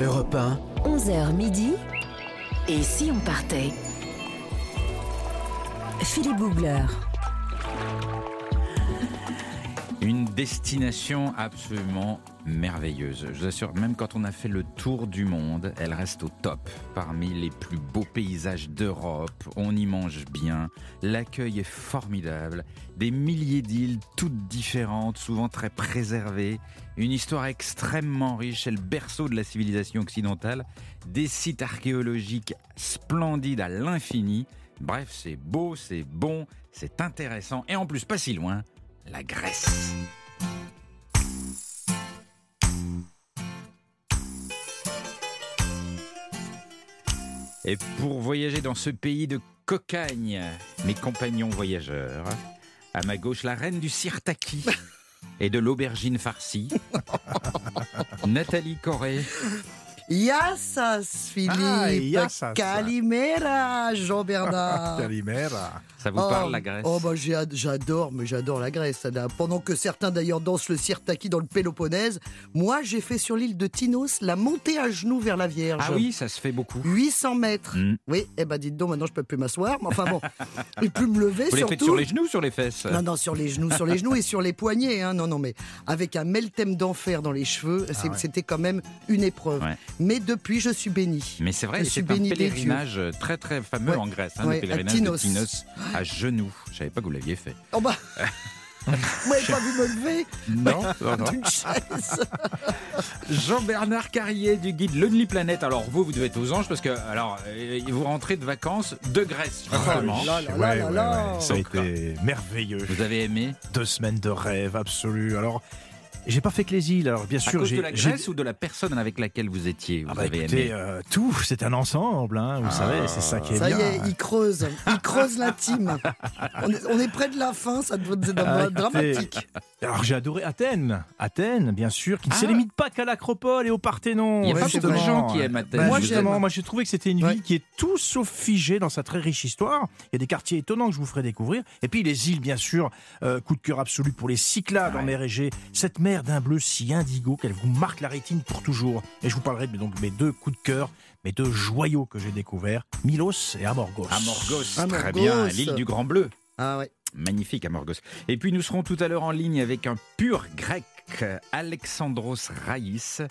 Europe 1. 11h midi. Et si on partait? Philippe Googler. Destination absolument merveilleuse. Je vous assure, même quand on a fait le tour du monde, elle reste au top. Parmi les plus beaux paysages d'Europe, on y mange bien, l'accueil est formidable, des milliers d'îles toutes différentes, souvent très préservées, une histoire extrêmement riche, c'est le berceau de la civilisation occidentale, des sites archéologiques splendides à l'infini. Bref, c'est beau, c'est bon, c'est intéressant et en plus pas si loin, la Grèce. Et pour voyager dans ce pays de cocagne, mes compagnons voyageurs, à ma gauche la reine du sirtaki et de l'aubergine farcie, Nathalie Corré. Yassas, Philippe. Ah, yassas. Calimera, Jean-Bernard. Calimera. Ça vous parle la Grèce Oh, bah, j'adore, mais j'adore la Grèce. Pendant que certains d'ailleurs dansent le sirtaki dans le Péloponnèse, moi j'ai fait sur l'île de Tinos la montée à genoux vers la Vierge. Ah oui, ça se fait beaucoup. 800 mètres. Mm. Oui, eh ben dites donc, maintenant je peux plus m'asseoir. Mais enfin bon, et plus me lever Vous les surtout. faites sur les genoux ou sur les fesses? Non, non, sur les genoux, sur les genoux et sur les poignets. Hein. Non, non, mais avec un meltem d'enfer dans les cheveux, ouais. c'était quand même une épreuve. Ouais. Mais depuis, je suis béni. Mais c'est vrai, c'est un pèlerinage très très fameux Ouais. en Grèce, hein, le à Tinos. de Tinos à genoux. Je savais pas que vous l'aviez fait. Oh bah Vous m'avez pas vu me lever Non, d'une chaise Jean-Bernard Carrier du guide Lonely Planet. Alors vous, vous devez être aux anges parce que alors euh, vous rentrez de vacances de Grèce. justement. là là là Ouais, là ouais, là. ouais. Ça a Donc, été merveilleux. Vous avez aimé Deux semaines de rêve absolu. Alors, j'ai pas fait que les îles. Alors, bien à sûr, cause j'ai. de la j'ai- Grèce ou de la personne avec laquelle vous étiez Vous Ah bah avez écoutez, aimé euh, tout, c'est un ensemble, hein, vous savez, c'est ça qui est Ça y bien. est, il creuse, il creuse l'intime. On est, on est près de la fin, ça devrait être Ah, dramatique. Alors j'ai adoré Athènes, Athènes bien sûr, qui ne Ah. se limite pas qu'à l'Acropole et au Parthénon. Il y a pas beaucoup de gens qui aiment Athènes. Moi justement, moi j'ai trouvé que c'était une Ouais. ville qui est tout sauf figée dans sa très riche histoire. Il y a des quartiers étonnants que je vous ferai découvrir. Et puis les îles bien sûr, euh, coup de cœur absolu pour les Cyclades en mer Égée. Cette mer d'un bleu si indigo qu'elle vous marque la rétine pour toujours. Et je vous parlerai de donc, mes deux coups de cœur, mes deux joyaux que j'ai découverts, Milos et Amorgos. Amorgos, Amorgos. très bien, l'île du Grand Bleu. Ah ouais. Magnifique Amorgos. Et puis nous serons tout à l'heure en ligne avec un pur grec, Alexandros Raïs.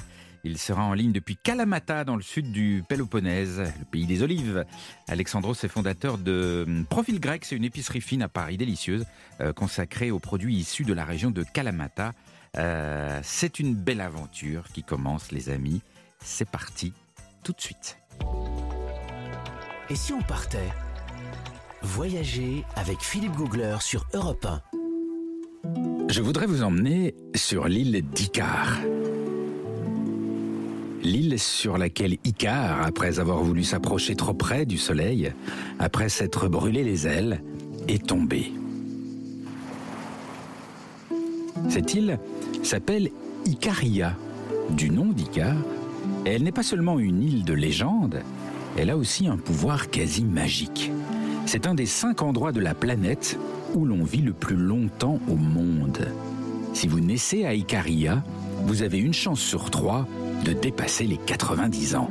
Il sera en ligne depuis Kalamata dans le sud du Péloponnèse, le pays des olives. Alexandros est fondateur de hum, Profil Grec, c'est une épicerie fine à Paris, délicieuse, euh, consacrée aux produits issus de la région de Kalamata. Euh, c'est une belle aventure qui commence les amis. C'est parti tout de suite. Et si on partait Voyager avec Philippe Googler sur Europe 1. Je voudrais vous emmener sur l'île d'Icar. L'île sur laquelle Icare, après avoir voulu s'approcher trop près du soleil, après s'être brûlé les ailes, est tombé. Cette île s'appelle Icaria, du nom d'Icar. Elle n'est pas seulement une île de légende, elle a aussi un pouvoir quasi magique. C'est un des cinq endroits de la planète où l'on vit le plus longtemps au monde. Si vous naissez à Icaria, vous avez une chance sur trois de dépasser les 90 ans.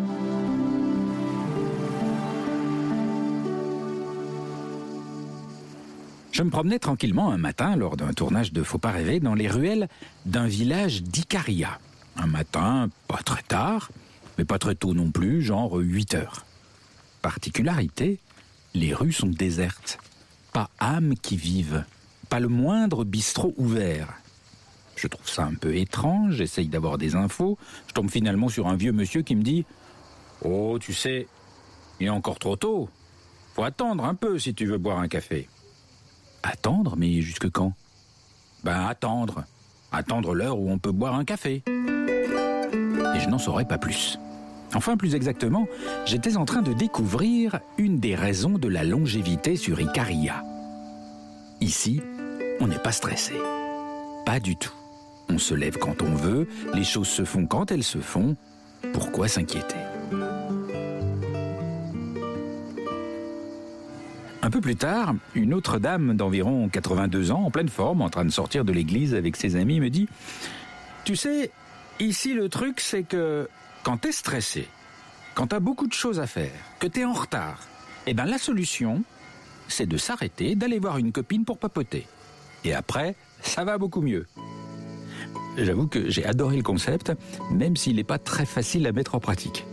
Je me promenais tranquillement un matin lors d'un tournage de Faut pas rêver dans les ruelles d'un village d'Icaria. Un matin, pas très tard, mais pas très tôt non plus, genre 8 heures. Particularité, les rues sont désertes. Pas âme qui vive, pas le moindre bistrot ouvert. Je trouve ça un peu étrange, j'essaye d'avoir des infos. Je tombe finalement sur un vieux monsieur qui me dit Oh, tu sais, il est encore trop tôt. Faut attendre un peu si tu veux boire un café. Attendre Mais jusque quand? Ben attendre. Attendre l'heure où on peut boire un café. Et je n'en saurais pas plus. Enfin, plus exactement, j'étais en train de découvrir une des raisons de la longévité sur Icaria. Ici, on n'est pas stressé. Pas du tout. On se lève quand on veut, les choses se font quand elles se font. Pourquoi s'inquiéter? Un peu plus tard, une autre dame d'environ 82 ans, en pleine forme, en train de sortir de l'église avec ses amis, me dit Tu sais, ici le truc c'est que Quand t'es stressé, quand t'as beaucoup de choses à faire, que t'es en retard, eh ben la solution, c'est de s'arrêter, d'aller voir une copine pour papoter. Et après, ça va beaucoup mieux. J'avoue que j'ai adoré le concept, même s'il n'est pas très facile à mettre en pratique.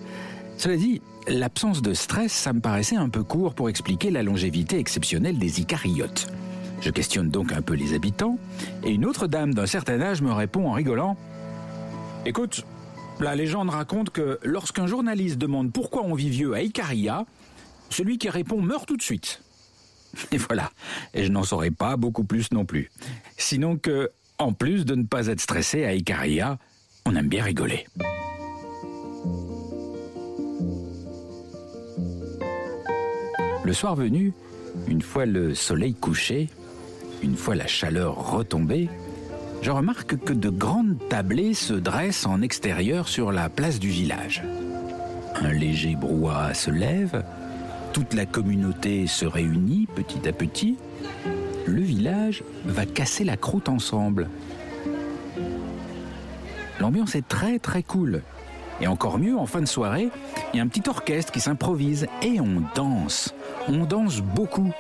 Cela dit, l'absence de stress, ça me paraissait un peu court pour expliquer la longévité exceptionnelle des Icariotes. Je questionne donc un peu les habitants, et une autre dame d'un certain âge me répond en rigolant Écoute, la légende raconte que lorsqu'un journaliste demande pourquoi on vit vieux à Icaria, celui qui répond meurt tout de suite. Et voilà, et je n'en saurais pas beaucoup plus non plus. Sinon que, en plus de ne pas être stressé à Icaria, on aime bien rigoler. Le soir venu, une fois le soleil couché, une fois la chaleur retombée, je remarque que de grandes tablées se dressent en extérieur sur la place du village. Un léger brouhaha se lève, toute la communauté se réunit petit à petit. Le village va casser la croûte ensemble. L'ambiance est très très cool. Et encore mieux, en fin de soirée, il y a un petit orchestre qui s'improvise et on danse. On danse beaucoup.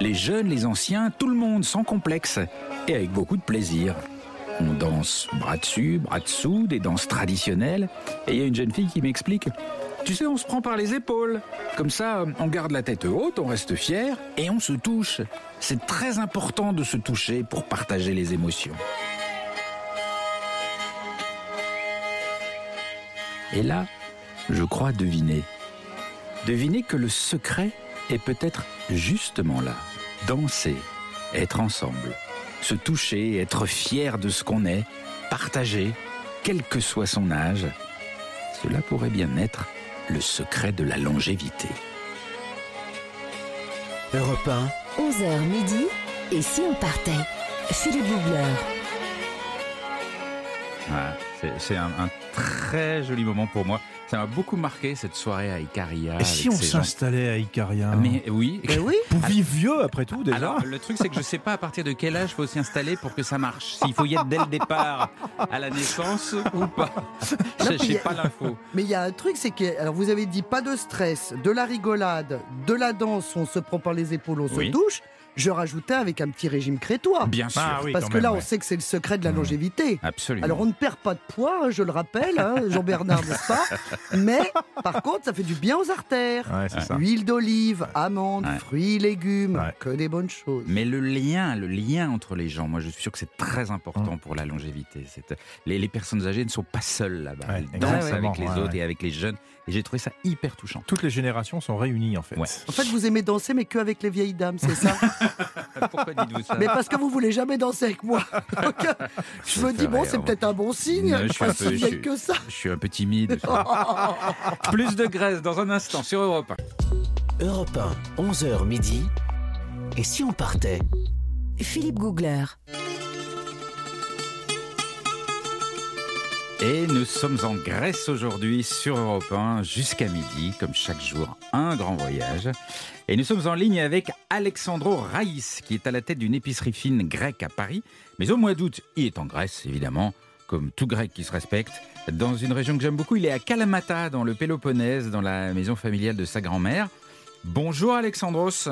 Les jeunes, les anciens, tout le monde sans complexe et avec beaucoup de plaisir. On danse bras dessus, bras dessous, des danses traditionnelles. Et il y a une jeune fille qui m'explique Tu sais, on se prend par les épaules. Comme ça, on garde la tête haute, on reste fier et on se touche. C'est très important de se toucher pour partager les émotions. Et là, je crois deviner. Deviner que le secret est peut-être justement là. Danser, être ensemble, se toucher, être fier de ce qu'on est, partager, quel que soit son âge. Cela pourrait bien être le secret de la longévité. Europe 1, 11h midi. Et si on partait? Philippe Googler. Ouais, c'est- c'est un, un très joli moment pour moi. Ça m'a beaucoup marqué cette soirée à Icaria. Et si on s'installait à Icaria Mais oui. Mais oui, Vous vivez vieux après tout déjà Alors, le truc, c'est que je sais pas à partir de quel âge faut s'y installer pour que ça marche. S'il faut y être dès le départ à la naissance ou pas. Je a- pas l'info. mais il y a un truc, c'est que, alors vous avez dit pas de stress, de la rigolade, de la danse, on se prend par les épaules, on Oui. se touche. Je rajoutais avec un petit régime crétois. Bien sûr. Ah oui, Parce que même, là, on ouais. sait que c'est le secret de la longévité. Absolument. Alors on ne perd pas de poids, hein, je le rappelle, hein, Jean-Bernard, n'est-ce pas Mais par contre, ça fait du bien aux artères. Ouais, c'est ça. Huile d'olive, amandes, Ouais. fruits, légumes, Ouais. que des bonnes choses. Mais le lien, le lien entre les gens, moi je suis sûr que c'est très important Mm. pour la longévité. C'est- Les, les personnes âgées ne sont pas seules là-bas. Ouais, Elles dansent avec les ouais, autres ouais. et avec les jeunes. Et j'ai trouvé ça hyper touchant. Toutes les générations sont réunies en fait. Ouais. En fait, vous aimez danser, mais que avec les vieilles dames, c'est ça? Pourquoi dites-vous ça? Mais parce que vous voulez jamais danser avec moi. Donc, euh, je me dis, bon, c'est peut-être un bon signe. Non, je suis un pas si peu- je vieille suis- que ça. Je suis un peu timide. Plus de graisse dans un instant sur Europe 1. Europe 1, 11h midi. Et si on partait? Philippe Googler. Et nous sommes en Grèce aujourd'hui sur Europe 1 jusqu'à midi, comme chaque jour, un grand voyage. Et nous sommes en ligne avec Alexandro Raïs, qui est à la tête d'une épicerie fine grecque à Paris. Mais au mois d'août, il est en Grèce, évidemment, comme tout grec qui se respecte. Dans une région que j'aime beaucoup, il est à Kalamata, dans le Péloponnèse, dans la maison familiale de sa grand-mère. Bonjour Alexandros.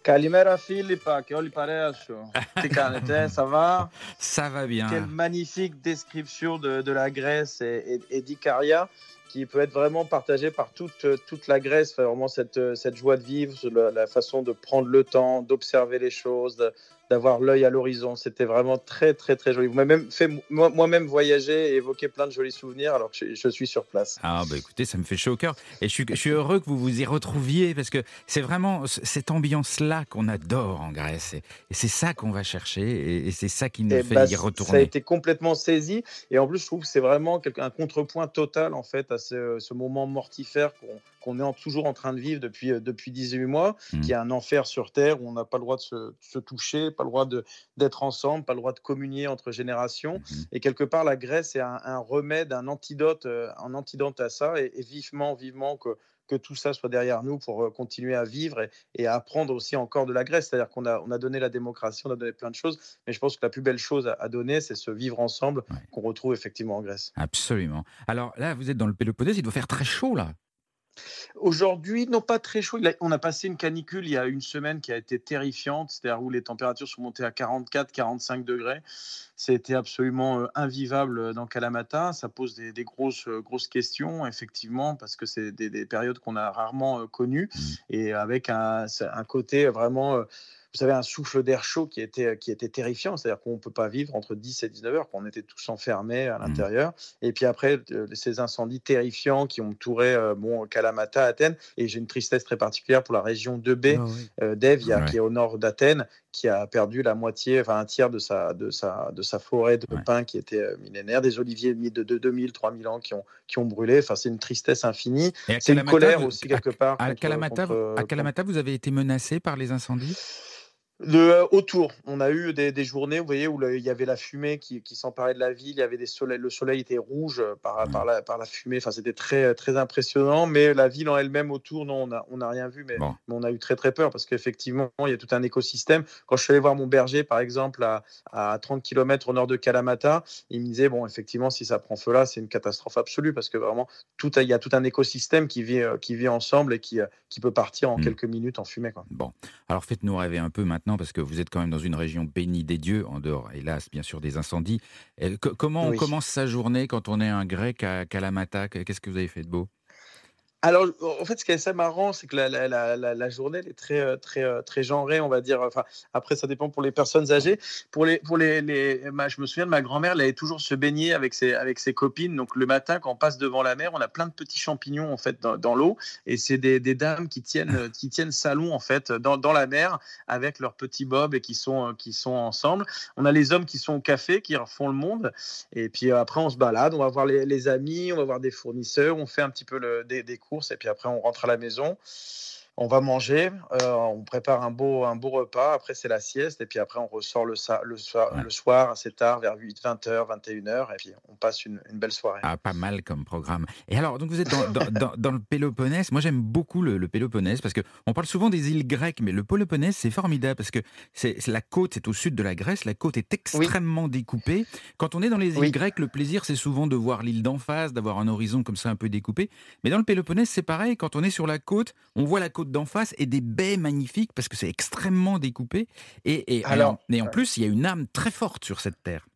Καλημέρα Φίλιππα και όλη η παρέα σου. Τι κάνετε, ça va Ça va bien. Quelle magnifique description de, de la Grèce et, et- et d'Icaria qui peut être vraiment partagée par toute, toute la Grèce. Enfin, vraiment cette, cette joie de vivre, la, la façon de prendre le temps, d'observer les choses, d'avoir l'œil à l'horizon. C'était vraiment très, très, très joli. Vous m'avez même fait moi- moi-même voyager et évoquer plein de jolis souvenirs alors que je, je suis sur place. Ah bah écoutez, ça me fait chaud au cœur. Et je suis, je suis heureux que vous vous y retrouviez parce que c'est vraiment cette ambiance-là qu'on adore en Grèce. Et, et c'est ça qu'on va chercher et, et c'est ça qui nous Eh fait bah, y Ça a retourner. été complètement saisi. Et en plus, je trouve que c'est vraiment un contrepoint total en fait à ce, ce moment mortifère qu'on est toujours en train de vivre depuis, depuis 18 mois, Mmh. qui est un enfer sur Terre où on n'a pas le droit de se, se toucher, pas le droit d'être ensemble, pas le droit de communier entre générations. Mhm. Et quelque part, la Grèce est un, un remède, un antidote, euh, un antidote à ça. Et, et vivement, vivement que, que tout ça soit derrière nous pour euh, continuer à vivre et, et à apprendre aussi encore de la Grèce. C'est-à-dire qu'on a, on a donné la démocratie, on a donné plein de choses. Mais je pense que la plus belle chose à, à donner, c'est ce vivre ensemble Ouais. qu'on retrouve effectivement en Grèce. Absolument. Alors là, vous êtes dans le Péloponnèse, il doit faire très chaud là. Aujourd'hui, non pas très chaud. On a passé une canicule il y a une semaine qui a été terrifiante, c'est-à-dire où les températures sont montées à 44-45 degrés. C'était absolument euh, invivable euh, dans Kalamata. Ça pose des, euh, grosses questions, effectivement, parce que c'est des, des périodes qu'on a rarement connues et avec un côté vraiment. Euh, vous savez, un souffle d'air chaud qui était, qui était terrifiant, c'est-à-dire qu'on ne peut pas vivre entre 10 et 19 heures, qu'on était tous enfermés à l'intérieur. Et puis après, euh, ces incendies terrifiants qui ont touré euh, bon, Kalamata, Athènes, et j'ai une tristesse très particulière pour la région 2B Ah oui. euh, d'Evia, Ouais. qui est au nord d'Athènes, qui a perdu la moitié, enfin un tiers de sa, de sa, de sa forêt de Ouais. pins qui était euh, millénaire, des oliviers de, de 2000, 3000 ans qui ont, qui ont brûlé. Enfin, c'est une tristesse infinie. C'est une colère vous- aussi, à- quelque part. À, contre- Kalamata, contre- à Kalamata, vous avez été menacé par les incendies? Le, autour, on a eu des, des journées, vous voyez, où le- il y avait la fumée qui, qui s'emparait de la ville, il y avait des soleils, le soleil était rouge euh, par, par, la, par la fumée, enfin, c'était très, très impressionnant, mais la ville en elle-même autour, non, on n'a on a rien vu, mais, Bon. mais on a eu très très peur parce qu'effectivement, il y a tout un écosystème. Quand je suis allé voir mon berger, par exemple, à, à 30 km au nord de Kalamata, il me disait, bon, effectivement, si ça prend feu là, c'est une catastrophe absolue parce que vraiment, tout, il y a tout un écosystème qui vit, qui vit ensemble et qui, qui peut partir en Mm. quelques minutes en fumée. Quoi. Bon, alors faites-nous rêver un peu maintenant, parce que vous êtes quand même dans une région bénie des dieux, en dehors, hélas, bien sûr, des incendies. Et co- comment on commence sa journée quand on est un grec à Kalamata? Qu'est-ce que vous avez fait de beau? Alors, en fait, ce qui est assez marrant, c'est que la, la- la- journée elle est très, euh, très, euh, très genrée, on va dire. Enfin, après, ça dépend pour les personnes âgées. Pour les, pour les, les- je me souviens de ma grand-mère, elle allait toujours se baigner avec ses, avec ses copines. Donc, le matin, quand on passe devant la mer, on a plein de petits champignons en fait dans, dans l'eau, et c'est des, des dames qui tiennent, euh, qui tiennent salon en fait dans, dans la mer avec leurs petits bobs et qui sont, euh, qui sont ensemble. On a les hommes qui sont au café, qui refont le monde. Et puis euh, après, on se balade, on va voir les, les amis, on va voir des fournisseurs, on fait un petit peu le- des, des et puis après, on rentre à la maison. On va manger, euh, on prépare un beau, un beau repas. Après, c'est la sieste. Et puis après, on ressort le, le, soir, Ouais. le soir assez tard, vers 8, 20h, 21h. Et puis, on passe une, une belle soirée. Ah, pas mal comme programme. Et alors, donc vous êtes dans, dans- dans- dans le Péloponnèse. Moi, j'aime beaucoup le, le Péloponnèse parce que on parle souvent des îles grecques, mais le Péloponnèse, c'est formidable parce que c'est la côte, c'est au sud de la Grèce. La côte est extrêmement découpée. Quand on est dans les îles Oui. grecques, le plaisir, c'est souvent de voir l'île d'en face, d'avoir un horizon comme ça un peu découpé. Mais dans le Péloponnèse, c'est pareil. Quand on est sur la côte, on voit la côte d'en face et des baies magnifiques parce que c'est extrêmement découpé. Et, et, Alors, et en, et en plus, il y a une âme très forte sur cette terre.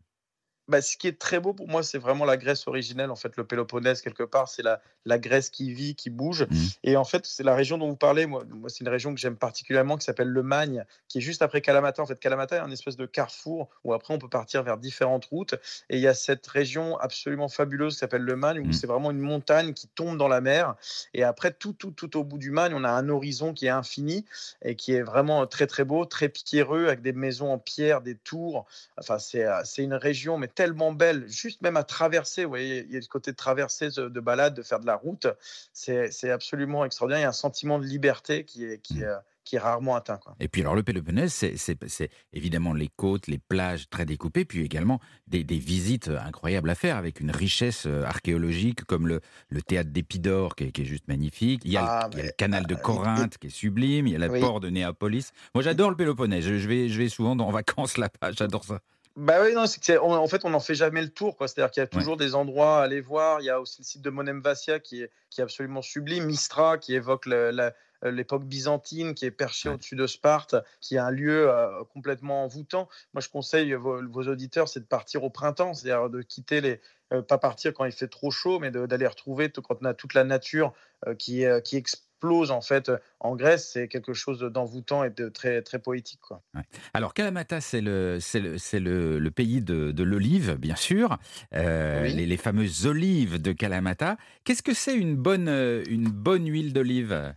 Bah, ce qui est très beau pour moi, c'est vraiment la Grèce originelle. En fait, le Péloponnèse, quelque part, c'est la, la Grèce qui vit, qui bouge. Mhm. Et en fait, c'est la région dont vous parlez. Moi, moi c'est une région que j'aime particulièrement, qui s'appelle le Magne, qui est juste après Kalamata. En fait, Kalamata est un espèce de carrefour où après, on peut partir vers différentes routes. Et il y a cette région absolument fabuleuse qui s'appelle le Magne, où Mhm. c'est vraiment une montagne qui tombe dans la mer. Et après, tout, tout, tout au bout du Magne, on a un horizon qui est infini et qui est vraiment très, très beau, très pierreux, avec des maisons en pierre, des tours. Enfin, c'est euh, c'est une région, mais tellement belle, juste même à traverser. Vous voyez, il y a le côté de traverser, de de balade, de faire de la route. C'est absolument extraordinaire. Il y a un sentiment de liberté qui est, qui est, qui est rarement atteint. Quoi. Et puis alors le Péloponnèse, c'est- évidemment les côtes, les plages très découpées, puis également des, des visites incroyables à faire avec une richesse euh, archéologique comme le, le théâtre d'Épidore qui, est- qui est juste magnifique. Il y a, le- Ah, il y a le mais, canal de euh, Corinthe qui est sublime, il y a le Oui. port de Néapolis. Moi j'adore le Péloponnèse, je, je vais, je vais souvent en vacances là-bas, j'adore ça. Bah oui, non, c'est que c'est- on- en fait, on n'en fait jamais le tour. C'est-à-dire qu'il y a toujours des endroits à aller voir. Il y a aussi le site de Monemvasia qui est, qui est absolument sublime. Mistra qui évoque euh, l'époque byzantine, qui est perché Ouais. au-dessus de Sparte, qui est un lieu euh, complètement envoûtant. Moi, je conseille vos, vos auditeurs, c'est de partir au printemps, c'est-à-dire de quitter les. euh, pas partir quand il fait trop chaud, mais d'aller retrouver quand on a toute la nature euh, qui, euh, qui explose en fait en Grèce. C'est quelque chose d'envoûtant et de très, très poétique. Quoi. Alors Kalamata, c'est le, le, le, le pays de, de l'olive, bien sûr, Euh, Oui. les, les fameuses olives de Kalamata. Qu'est-ce que c'est une bonne, euh, une bonne huile d'olive?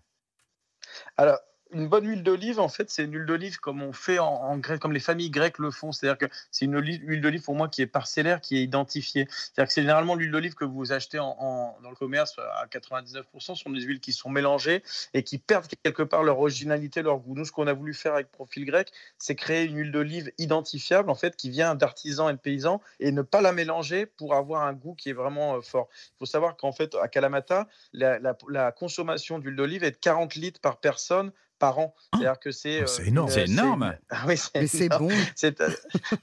Alors, une bonne huile d'olive, en fait, c'est une huile d'olive comme on fait en, grec, comme les familles grecques le font. C'est-à-dire que c'est une huile d'olive pour moi qui est parcellaire, qui est identifiée. C'est-à-dire que c'est généralement l'huile d'olive que vous achetez en, dans le commerce à 99% sont des huiles qui sont mélangées et qui perdent quelque part leur originalité, leur goût. Nous, ce qu'on a voulu faire avec Profil Grec, c'est créer une huile d'olive identifiable, en fait, qui vient d'artisans et de paysans et ne pas la mélanger pour avoir un goût qui est vraiment euh, fort. Il faut savoir qu'en fait, à Kalamata, la, la consommation d'huile d'olive est de 40 litres par personne par an. Ah. C'est-à-dire que c'est. c'est énorme. C'est énorme. oui, Mais c'est bon.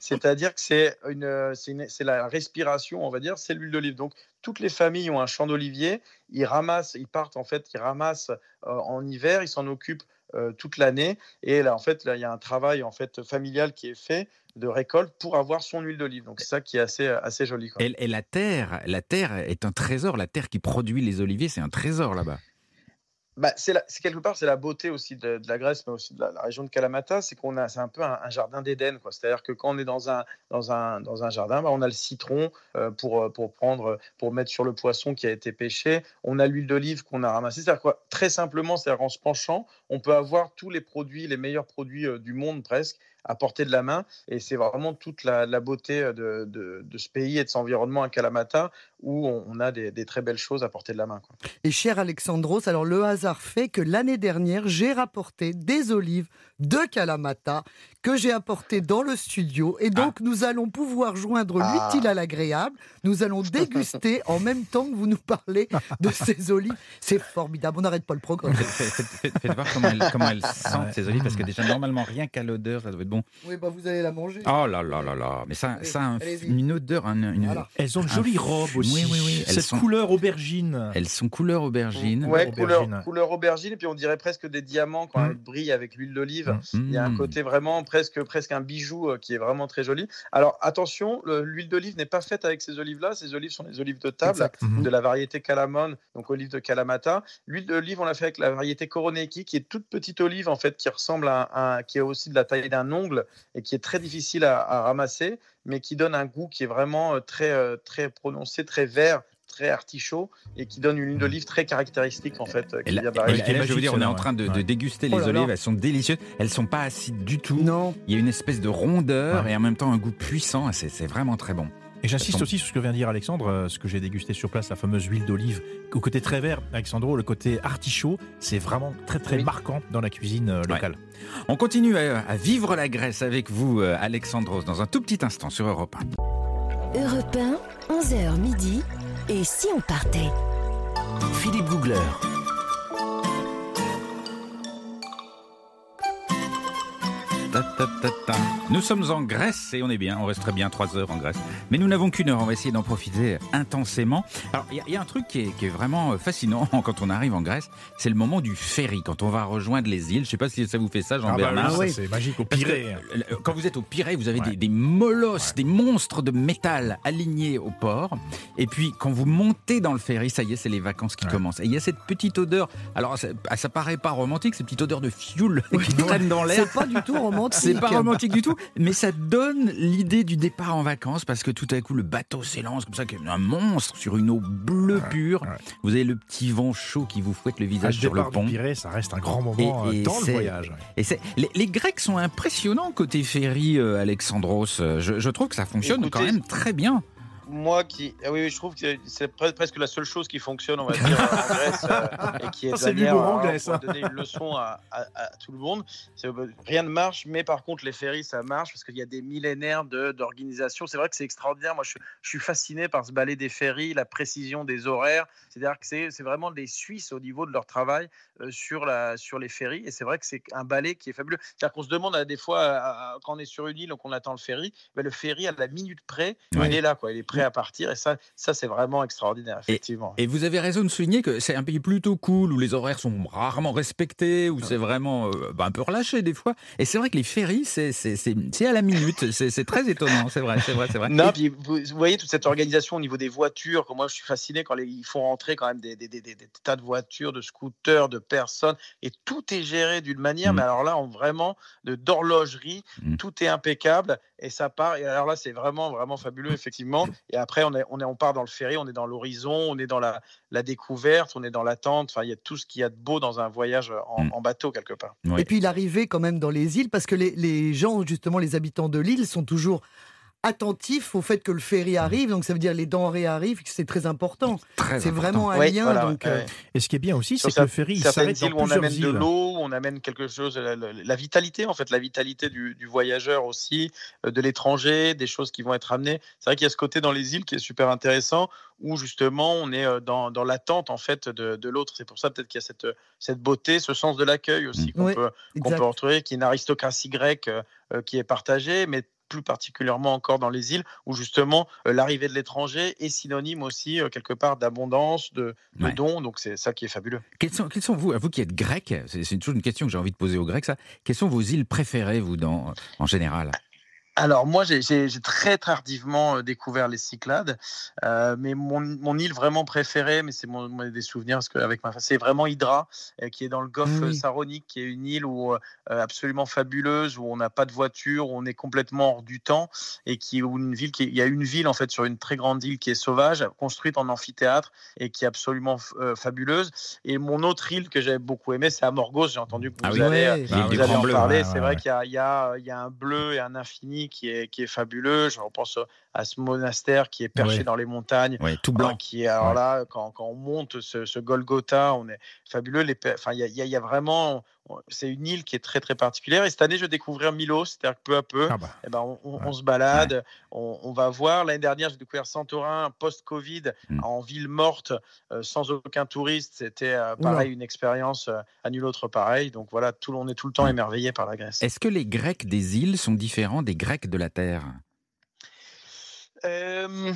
C'est-à-dire que c'est une, c'est la respiration, on va dire, c'est l'huile d'olive. Donc toutes les familles ont un champ d'olivier. Ils ramassent, ils partent en fait, ils ramassent en hiver, ils s'en occupent toute l'année. Et là, en fait, là, il y a un travail en fait familial qui est fait de récolte pour avoir son huile d'olive. Donc c'est ça qui est assez, assez joli. Et, et, la terre, la terre est un trésor. La terre qui produit les oliviers, c'est un trésor là-bas bah, c'est quelque part c'est la beauté aussi de, la Grèce, mais aussi de la, région de Kalamata, c'est qu'on a c'est un peu un, jardin d'Éden, quoi. C'est-à-dire que quand on est dans un dans un dans un jardin, bah, on a le citron euh, pour euh, pour prendre pour mettre sur le poisson qui a été pêché, on a l'huile d'olive qu'on a ramassée. C'est-à-dire quoi Très simplement, c'est-à-dire en se penchant, on peut avoir tous les produits, les meilleurs produits du monde presque à portée de la main. Et c'est vraiment toute la, beauté de, ce pays et de son environnement à Kalamata où on, a des, très belles choses à portée de la main. Et cher Alexandros, alors le hasard fait que l'année dernière, j'ai rapporté des olives de Kalamata que j'ai apporté dans le studio. Et donc, ah. nous allons pouvoir joindre ah. l'utile à l'agréable. Nous allons déguster en même temps que vous nous parlez de ces olives. C'est formidable. On n'arrête pas le programme. Faites, voir comment elles, comment elles sentent, ces olives, parce que déjà, normalement, rien qu'à l'odeur, ça doit être bon. Oui, bah vous allez la manger. Oh là là là là. Mais ça, ça une odeur. Elles ont de jolies robes aussi. Oui, oui, oui. Cette sont... couleur aubergine. Elles sont couleur aubergine. Ouais, Couleur, couleur aubergine. Et puis, on dirait presque des diamants quand mmh. elles brillent avec l'huile d'olive. Mmh. Il y a un côté vraiment presque, presque un bijou euh, qui est vraiment très joli. Alors attention, l'huile d'olive n'est pas faite avec ces olives-là. Ces olives sont des olives de table mhm. de la variété Calamone, donc olive de Kalamata. L'huile d'olive, on l'a fait avec la variété Koroneki, qui est toute petite olive en fait, qui ressemble à, qui est aussi de la taille d'un ongle et qui est très difficile à, à ramasser mais qui donne un goût qui est vraiment euh, très, euh, très prononcé, très vert, très artichaut et qui donne une huile d'olive très caractéristique en fait. Qui je veux dire, on est en train de, déguster les oh olives, elles sont délicieuses, elles sont pas acides du tout. Non. Il y a une espèce de rondeur et en même temps un goût puissant, c'est vraiment très bon. Et j'insiste aussi sur ce que vient de dire Alexandre, euh, ce que j'ai dégusté sur place, la fameuse huile d'olive. Au côté très vert, Alexandro, le côté artichaut, c'est vraiment très très marquant dans la cuisine euh, locale. On continue à, vivre la Grèce avec vous, euh, Alexandros, dans un tout petit instant sur Europe 1. Europe 1, 11h midi. Et si on partait Philippe Googler. Nous sommes en Grèce et on est bien, on resterait bien trois heures en Grèce. Mais nous n'avons qu'une heure, on va essayer d'en profiter intensément. Alors, il y, a un truc qui est, vraiment euh, fascinant quand on arrive en Grèce, c'est le moment du ferry, quand on va rejoindre les îles. Je ne sais pas si ça vous fait ça, Jean-Bernard. Ah bah c'est magique au Pirée. Euh, quand vous êtes au Pirée, vous avez des, molosses, des monstres de métal alignés au port. Et puis, quand vous montez dans le ferry, ça y est, c'est les vacances qui commencent. Et il y a cette petite odeur. Alors, ça, ça paraît pas romantique, cette petite odeur de fioul qui traîne dans l'air. C'est pas du tout romantique. C'est pas romantique du tout mais ça donne l'idée du départ en vacances parce que tout à coup le bateau s'élance comme ça, un monstre sur une eau bleue pure. Vous avez le petit vent chaud qui vous fouette le visage sur le pont. Pirée, ça reste un grand moment euh, dans le voyage. Et les, les, Grecs sont impressionnants côté ferry, euh, Alexandros. Je, je trouve que ça fonctionne quand même très bien moi qui. Ah oui, je trouve que c'est presque la seule chose qui fonctionne, on va dire, en Grèce euh, et qui est de manière à donner une leçon à, tout le monde. Euh, rien ne marche, mais par contre, les ferries, ça marche parce qu'il y a des millénaires d'organisation. C'est vrai que c'est extraordinaire. Moi, je, suis fasciné par ce balai des ferries, la précision des horaires. C'est-à-dire que c'est vraiment des Suisses au niveau de leur travail euh, sur, la, sur les ferries. Et c'est vrai que c'est un balai qui est fabuleux. C'est-à-dire qu'on se demande à des fois, quand on est sur une île, donc on attend le ferry, ben, le ferry, à la minute près, il est là. Quoi. Il est prêt à partir. Et ça, ça c'est vraiment extraordinaire, effectivement. Et, vous avez raison de souligner que c'est un pays plutôt cool, où les horaires sont rarement respectés, où c'est vraiment euh, bah, un peu relâché des fois. Et c'est vrai que les ferries, c'est à la minute. c'est très étonnant, c'est vrai, c'est vrai, c'est vrai. Non, puis vous, voyez toute cette organisation au niveau des voitures. Moi, je suis fasciné quand ils font rentrer quand même des, des, des, des, tas de voitures, de scooters, de personnes. Et tout est géré d'une manière, mmh. mais alors là, vraiment d'horlogerie, mmh. tout est impeccable et ça part. Et alors là, c'est vraiment, vraiment fabuleux, effectivement. Et après, on, est, on, est, on part dans le ferry, on est dans l'horizon, on est dans la, la découverte, on est dans l'attente. Enfin, il y a tout ce qu'il y a de beau dans un voyage en, Mm. en bateau quelque part. Oui. Et puis l'arrivée quand même dans les îles, parce que les, les gens, justement, les habitants de l'île sont toujours attentifs au fait que le ferry arrive, donc ça veut dire les denrées arrivent, que c'est très important. C'est vraiment un Oui, lien. voilà, donc, ouais, euh. Et ce qui est bien aussi, c'est que le ferry s'arrête îles dans où on plusieurs amène de l'eau, on amène quelque chose, la, la- la vitalité en fait, la vitalité du, du voyageur aussi, euh, de l'étranger, des choses qui vont être amenées. C'est vrai qu'il y a ce côté dans les îles qui est super intéressant, où justement on est euh, dans, dans l'attente en fait de, de l'autre. C'est pour ça peut-être qu'il y a cette, cette beauté, ce sens de l'accueil aussi qu'on Oui, peut, qu'on exact. peut retrouver, qui est une aristocratie grecque euh, qui est partagée, mais plus particulièrement encore dans les îles où justement euh, l'arrivée de l'étranger est synonyme aussi euh, quelque part d'abondance, de, dons. Donc c'est ça qui est fabuleux. Quels sont, quels sont vous, vous qui êtes grec, c'est c'est toujours une question que j'ai envie de poser aux Grecs, ça. Quelles sont vos îles préférées, vous, dans, en général? Alors moi, j'ai- très tardivement découvert les Cyclades, euh, mais mon, mon île vraiment préférée, mais c'est mon, mon- des souvenirs parce que avec ma c'est vraiment Hydra, euh, qui est dans le golfe Ah oui. Saronique, qui est une île où euh, absolument fabuleuse, où on n'a pas de voiture, où on est complètement hors du temps, et qui où une ville qui est- il y a une ville en fait sur une très grande île qui est sauvage, construite en amphithéâtre et qui est absolument fabuleuse. Et mon autre île que j'ai beaucoup aimée, c'est Amorgos. J'ai entendu que vous Ah oui. allez, vous des allez en parler. ouais, c'est vrai qu'il y y, y a un bleu et un infini qui est, qui est fabuleux. Je repense à ce monastère qui est perché Ouais. dans les montagnes. Oui, tout Blanc. blanc. qui est alors Ouais. là quand, quand on monte ce, ce Golgotha on est fabuleux les enfin il y a, il y a- il y a vraiment c'est une île qui est très très particulière et cette année je vais découvrir Milos c'est-à-dire que peu à peu Ah bah. eh ben, on, on- Ouais. on se balade, on, on va voir. L'année dernière, j'ai découvert Santorin post-Covid Mm. en ville morte, euh, sans aucun touriste. C'était euh, pareil, une expérience euh, à nul autre pareil. Donc voilà, tout, on est tout le temps Ouais. émerveillé par la Grèce. Est-ce que les Grecs des îles sont différents des Grecs de la Terre? Euh,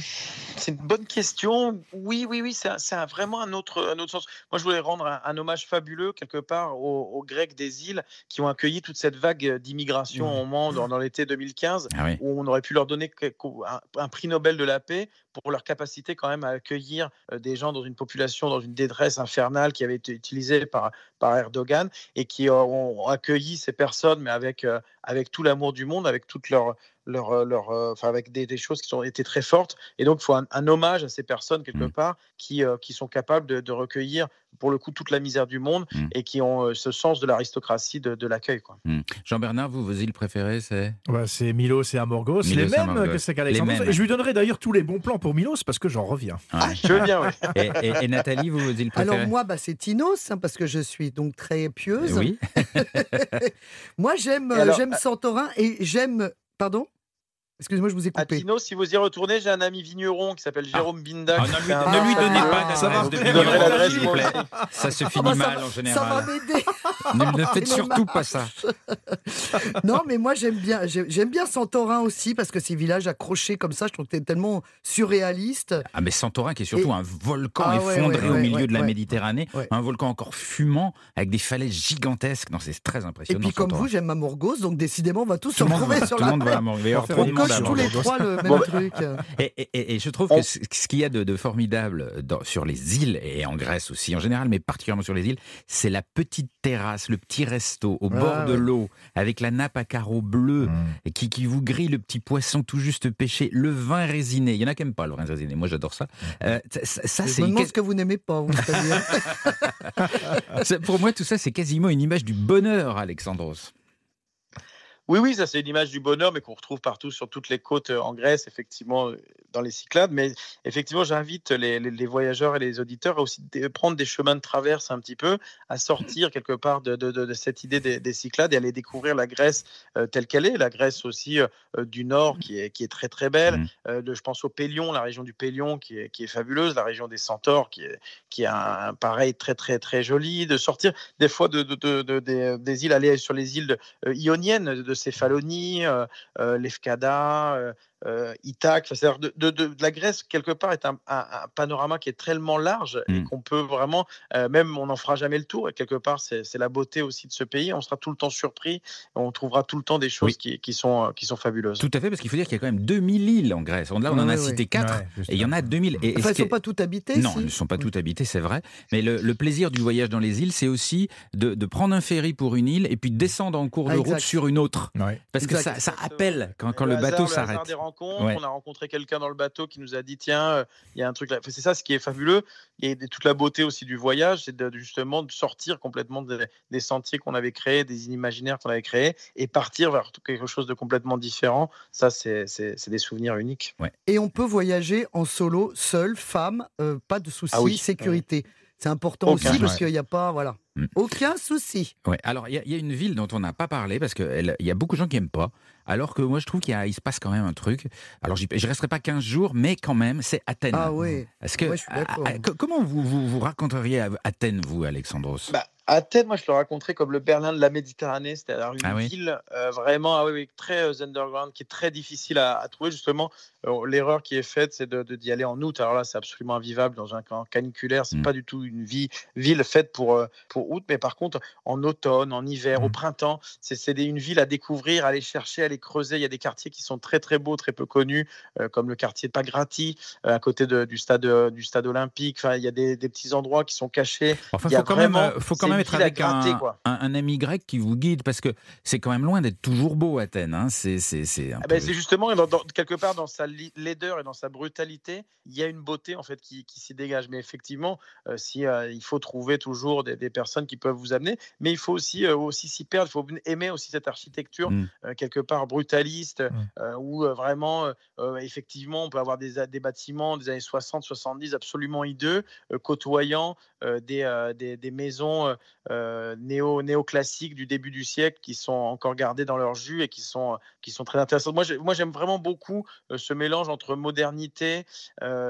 c'est une bonne question. Oui, oui, oui, c'est vraiment un autre, un autre sens. Moi, je voulais rendre un, un hommage fabuleux, quelque part, aux, aux Grecs des îles qui ont accueilli toute cette vague d'immigration Ouais. au moment dans, dans l'été 2015. Ah oui. où on aurait pu leur donner un, un prix Nobel de la paix pour leur capacité quand même à accueillir euh, des gens dans une population, dans une détresse infernale qui avait été utilisée par, par Erdogan et qui ont accueilli ces personnes, mais avec, euh, avec tout l'amour du monde, avec toutes leurs leur, euh, leur, euh, enfin, avec des, des choses qui ont été très fortes. Et donc, il faut un, un hommage à ces personnes, quelque Mm. part, qui, euh, qui sont capables de, de recueillir, pour le coup, toute la misère du monde Mm. et qui ont euh, ce sens de l'aristocratie, de, de l'accueil. quoi. Hmm. Jean-Bernard, vous, vos îles préférées, c'est? Ouais, c'est Milos et Amorgos, Milos les mêmes Amorgos. que c'est mêmes. Et je lui donnerai d'ailleurs tous les bons plans pour Milos parce que j'en reviens. Ouais. Je veux bien, oui. et, et- et Nathalie, vous, vos îles préférées? Alors moi, bah, c'est Tinos, hein, parce que je suis donc très pieuse. Oui. Moi, j'aime euh, j'aime Santorin et j'aime... Pardon? Excusez-moi, je vous ai À coupé. Tino, si vous y retournez, j'ai un ami vigneron qui s'appelle Jérôme Binda. Ah, ne lui, un- ne lui donnez Ah, pas ça va, d'adresse de vigneron, l'adresse, s'il vous plaît. Ça se Ah finit bah, ça mal va- en Ça général. va m'aider. Ne, ne faites surtout pas ça. Non, mais moi j'aime bien, j'aime bien Santorin aussi parce que ces villages accrochés comme ça, je trouve que c'est tellement surréaliste. Ah mais Santorin qui est surtout Et- un volcan Ah ouais, effondré ouais, au milieu ouais, de la ouais. Méditerranée, Ouais. un volcan encore fumant avec des falaises gigantesques. Non, c'est très Et impressionnant. puis comme Santorin. vous, j'aime Amorgos, donc décidément on va tous se retrouver sur tout le la monde va à Tous les trois le même Bon, truc. Et, et- et- et je trouve On- que ce qu'il y a de, de formidable dans- sur les îles, et en Grèce aussi en général, mais particulièrement sur les îles, c'est la petite terrasse, le petit resto au Ah, bord de ouais. l'eau, avec la nappe à carreaux bleus, Mmh. et qui, qui vous grille le petit poisson tout juste pêché, le vin résiné. Il y en a qui n'aiment pas le vin résiné, moi j'adore ça. Euh, ça, ça- ça, Je c'est me une- ce que vous n'aimez pas, vous, pour moi tout ça c'est quasiment une image du bonheur, Alexandros. Oui, oui, ça c'est une image du bonheur, mais qu'on retrouve partout sur toutes les côtes euh, en Grèce, effectivement, euh, dans les Cyclades. Mais effectivement, j'invite les, les- les voyageurs et les auditeurs à aussi prendre des chemins de traverse un petit peu, à sortir quelque part de, de- de- de cette idée des, des Cyclades et aller découvrir la Grèce euh, telle qu'elle est, la Grèce aussi euh, du Nord qui est, qui est très très belle. Euh, de- je pense au Pélion, la région du Pélion qui est, qui est fabuleuse, la région des Centaures qui est, qui est un, un pareil très très très joli, de sortir des fois de, de- de- de- des, des îles, aller sur les îles ioniennes, de Céphalonie, euh, euh, Ithaque. C'est-à-dire de, de- de- de la Grèce, quelque part, est un, un- un panorama qui est tellement large et Mm. qu'on peut vraiment, euh, même on n'en fera jamais le tour. Et quelque part, c'est c'est la beauté aussi de ce pays. On sera tout le temps surpris. On trouvera tout le temps des choses Oui. qui, qui sont, euh, qui sont fabuleuses. Tout à fait, parce qu'il faut dire qu'il y a quand même 2000 îles en Grèce. Là, on en a cité ouais. 4, Ouais, et il y en a 2000. Et, et Enfin, qui ne sont pas tout habités. Non, si ils ne sont pas Oui. tous habités, c'est vrai. Mais le, le plaisir du voyage dans les îles, c'est aussi de, de prendre un ferry pour une île et puis de descendre en cours de Ah, route sur une autre. Ouais. Parce que ça, ça appelle quand, quand le, hasard- bateau s'arrête. Des rencontre. Ouais. On a rencontré quelqu'un dans le bateau qui nous a dit tiens, euh, il y a un truc là. Enfin, c'est ça ce qui est fabuleux. Et de- toute la beauté aussi du voyage, c'est de, justement de sortir complètement des, des sentiers qu'on avait créés, des imaginaires qu'on avait créés, et partir vers quelque chose de complètement différent. Ça, c'est c'est- c'est des souvenirs uniques. Et on peut voyager en solo, seul, femme, euh, pas de souci, Ah oui. sécurité. C'est important Aucun. aussi parce Ouais. qu'il n'y a pas, voilà, Mm. aucun souci. Ouais. Alors, il y, y a une ville dont on n'a pas parlé parce qu'il y a beaucoup de gens qui n'aiment pas. Alors que moi, je trouve qu'il se passe quand même un truc. Alors, je ne resterai pas 15 jours, mais quand même, c'est Athènes. Ah oui. Est-ce que, Ouais, je suis d'accord. à- à- co- comment vous, vous, vous raconteriez à- Athènes, vous, Alexandros? Bah, Athènes, moi, je le raconterais comme le Berlin de la Méditerranée, c'est-à-dire une Ah oui. ville euh, vraiment ah oui, oui, très euh, underground, qui est très difficile à, à trouver. Justement, Euh, l'erreur qui est faite, c'est de, de- d'y aller en août. Alors là, c'est absolument invivable dans un camp caniculaire. C'est Mm. pas du tout une vie, ville faite pour, pour août. Mais par contre, en automne, en hiver, au Mm. printemps, c'est, une ville à découvrir, à aller chercher, à aller creuser. Il y a des quartiers qui sont très très beaux, très peu connus, euh, comme le quartier de Pagrati, euh, à côté de- du stade euh, du stade olympique. Enfin, il y a des, des petits endroits qui sont cachés. Enfin, il faut quand même, vraiment- faut quand même être avec gratter, un, un, un ami grec qui vous guide parce que c'est quand même loin d'être toujours beau, Athènes. hein. C'est, c'est, c'est un Ah ben, justement dans- dans- quelque part dans sa laideur et dans sa brutalité, il y a une beauté en fait qui, qui s'y dégage. Mais effectivement, euh, si il faut trouver toujours des, des personnes qui peuvent vous amener, mais il faut aussi aussi s'y perdre. Il faut aimer aussi cette architecture Mm. euh, quelque part brutaliste, Mm. euh, où euh, vraiment euh, effectivement on peut avoir des, des bâtiments des années 60, 70 absolument hideux, côtoyant des, des, des maisons néo néoclassiques du début du siècle qui sont encore gardées dans leur jus et qui sont qui sont très intéressantes. Moi, moi j'aime vraiment beaucoup ce mélange entre modernité,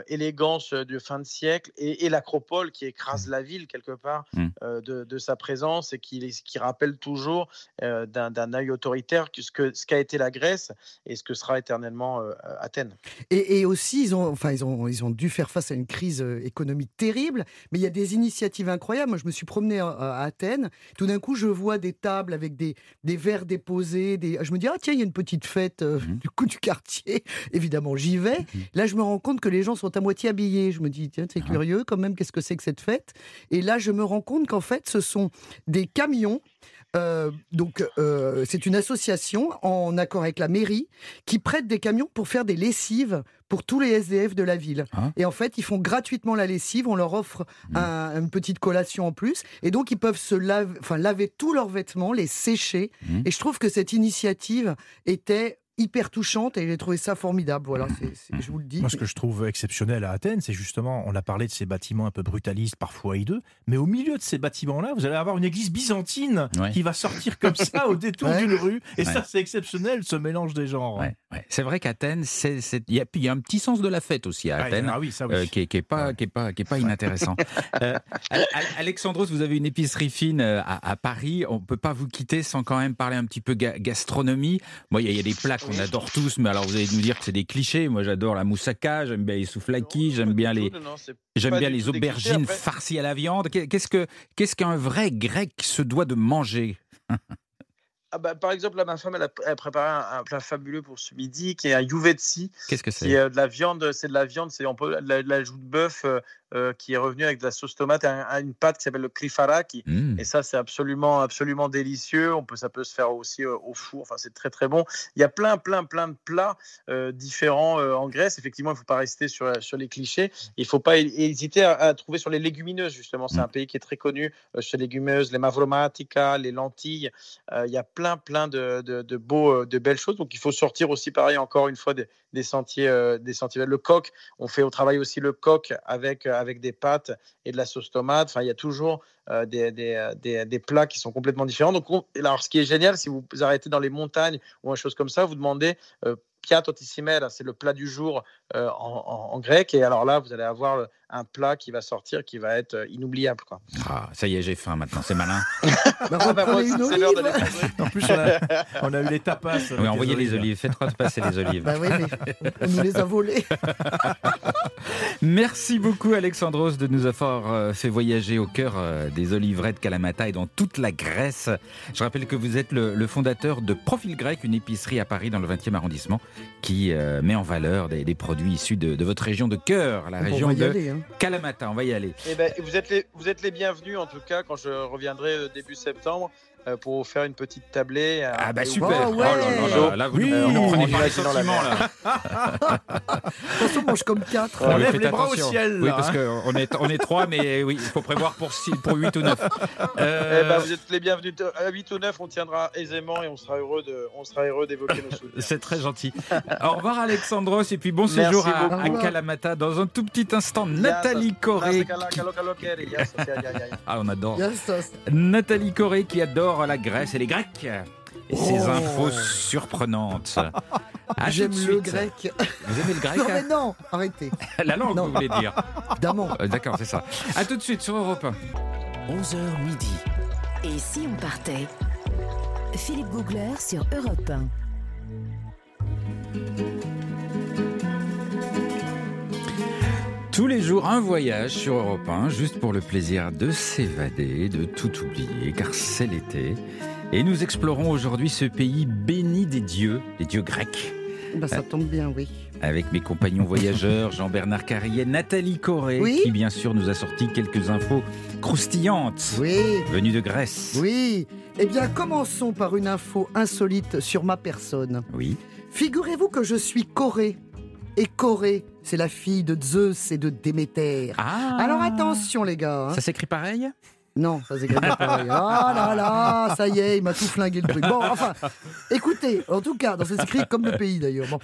élégance de fin de siècle et, et l'acropole qui écrase la ville quelque part Mm. euh, de, de sa présence et qui, qui rappelle toujours euh, d'un œil autoritaire que ce que ce qu'a été la Grèce et ce que sera éternellement euh, Athènes. Et, et aussi, ils ont, enfin, ils, ont, ils ont dû faire face à une crise euh, économique terrible, mais il y a des initiatives incroyables. Moi, je me suis promené à, à Athènes. Tout d'un coup, je vois des tables avec des, des verres déposés. Des... Je me dis, ah tiens, il y a une petite fête euh, Mhm. du coup du quartier. Évidemment, j'y vais. Mhm. Là, je me rends compte que les gens sont à moitié habillés. Je me dis, tiens, c'est Ah. curieux quand même, qu'est-ce que c'est que cette fête? Et là, je me rends compte qu'en fait, ce sont des camions. Euh, donc, euh, c'est une association en accord avec la mairie qui prête des camions pour faire des lessives pour tous les SDF de la ville. Ah. Et en fait, ils font gratuitement la lessive, on leur offre Mm. un- une petite collation en plus, et donc ils peuvent se laver, enfin, laver tous leurs vêtements, les sécher. Mm. Et je trouve que cette initiative était hyper touchante et j'ai trouvé ça formidable. Voilà, c'est- c'est- je vous le dis. Moi, ce que je trouve exceptionnel à Athènes, c'est justement, on a parlé de ces bâtiments un peu brutalistes, parfois hideux, mais au milieu de ces bâtiments-là, vous allez avoir une église byzantine Ouais. qui va sortir comme ça au détour Ouais. d'une rue. Et Ouais. ça, c'est exceptionnel, ce mélange des genres. Ouais, ouais. C'est vrai qu'Athènes, il y, a, y un petit sens de la fête aussi à Ah, Athènes. ah oui, ça oui. euh, qui, est, qui est pas, qui est pas, qui est pas inintéressant. Euh, Al- Al- Alexandros, vous avez une épicerie fine euh, à, à Paris. On peut pas vous quitter sans quand même parler un petit peu ga- gastronomie. Moi, il y, y a des plats qu'on adore tous, mais alors vous allez nous dire que c'est des clichés. Moi, j'adore la moussaka, j'aime bien les souflaki, Non, j'aime bien les, c'est j'aime bien les clichés. aubergines farcies à la viande. Qu'est- Qu'est-ce que, qu'est-ce qu'un vrai grec se doit de manger? Ah bah, par exemple, là, ma femme, elle a, elle a préparé un, un plat fabuleux pour ce midi, qui est un youvetsi, Qu'est-ce que qui c'est? est euh, de la viande. C'est de la viande, c'est on peut de la, de la joue de bœuf euh, euh, qui est revenue avec de la sauce tomate, et un- un- une pâte qui s'appelle le clifaraki. Mmh. Et ça, c'est absolument, absolument délicieux. On peut, ça peut se faire aussi euh, au four. Enfin, c'est très, très bon. Il y a plein, plein, plein de plats euh, différents en Grèce. Effectivement, il ne faut pas rester sur, sur les clichés. Il ne faut pas hé- hésiter à, à trouver sur les légumineuses, justement. C'est Mm. un pays qui est très connu sur les légumineuses, les mavromatica, les lentilles. Il y a plein, plein de, de, de beaux, de belles choses. Donc, il faut sortir aussi, pareil, encore une fois, des, des sentiers, des sentiers. Le coq, on fait au travail aussi le coq avec, avec des pâtes et de la sauce tomate. Enfin, il y a toujours euh, des, euh, des- des plats qui sont complètement différents. Donc, on- alors, ce qui est génial, si vous arrêtez dans les montagnes ou une chose comme ça, vous demandez euh, piato tissimera, c'est le plat du jour euh, en, en- grec. Et alors là, vous allez avoir un plat qui va sortir qui va être euh, inoubliable. Quoi. Ah, ça y est, j'ai faim maintenant. C'est malin. Bah, Ah, bah, moi c'est l'heure manger. En plus, on a, on a eu les tapas. Oui, envoyez les olives. Faites passer les olives. Bah oui, mais on nous les a volés. Merci beaucoup Alexandros de nous avoir euh, fait voyager au cœur euh, des oliveraies de Kalamata et dans toute la Grèce. Je rappelle que vous êtes le, le fondateur de Profil Grec, une épicerie à Paris dans le 20e arrondissement qui euh, met en valeur des, des produits issus de, de votre région de cœur, la Bon, région de aller. hein. Kalamata. On va y aller. Eh ben, vous, êtes les, vous êtes les bienvenus, en tout cas, quand je reviendrai euh, début septembre. Euh, pour vous faire une petite tablée. euh, Ah bah super. Oh, Oh ouais. là là là, là, vous Oui. nous- Euh, prenez par les sentiments là. Attention, mange comme quatre. On lève les bras au ciel, Oui, là, parce hein. qu'on est, on est trois, mais oui, il faut prévoir pour, six, pour 8 ou 9. Eh ben, vous êtes les bienvenus. À 8 ou 9, on tiendra aisément et on sera heureux de, on sera heureux d'évoquer nos souvenirs. C'est très gentil. Au revoir Alexandros et puis bon Merci séjour à, Kalamata. Dans un tout petit instant, Nathalie Corée. Ah, on adore. Nathalie Corée qui adore la Grèce et les Grecs. Et ses Oh. infos surprenantes. Tout J'aime le grec. Vous aimez le grec Non, mais non, arrêtez. La langue, Non. vous voulez dire Évidemment. Euh, D'accord, c'est ça. À tout de suite sur Europe 1. 11h midi. Et si on partait? Philippe Googler sur Europe 1. Tous les jours, un voyage sur Europe 1, juste pour le plaisir de s'évader, de tout oublier, car c'est l'été. Et nous explorons aujourd'hui ce pays béni des dieux, les dieux grecs, Bah, ça tombe bien, oui. avec mes compagnons voyageurs Jean-Bernard Carrier, Nathalie Oui. qui bien sûr nous a sorti quelques infos croustillantes Oui, venues de Grèce. oui. Eh bien, commençons par une info insolite sur ma personne. Oui. Figurez-vous que je suis Corée. Et Corée, c'est la fille de Zeus et de Déméter. Ah Alors attention, les gars. hein. Ça s'écrit pareil? Non, ça s'écrit pas pareil. Ah là là, ça y est, il m'a tout flingué le truc. Bon, enfin, écoutez, en tout cas, dans c'est écrit comme le pays d'ailleurs. Bon,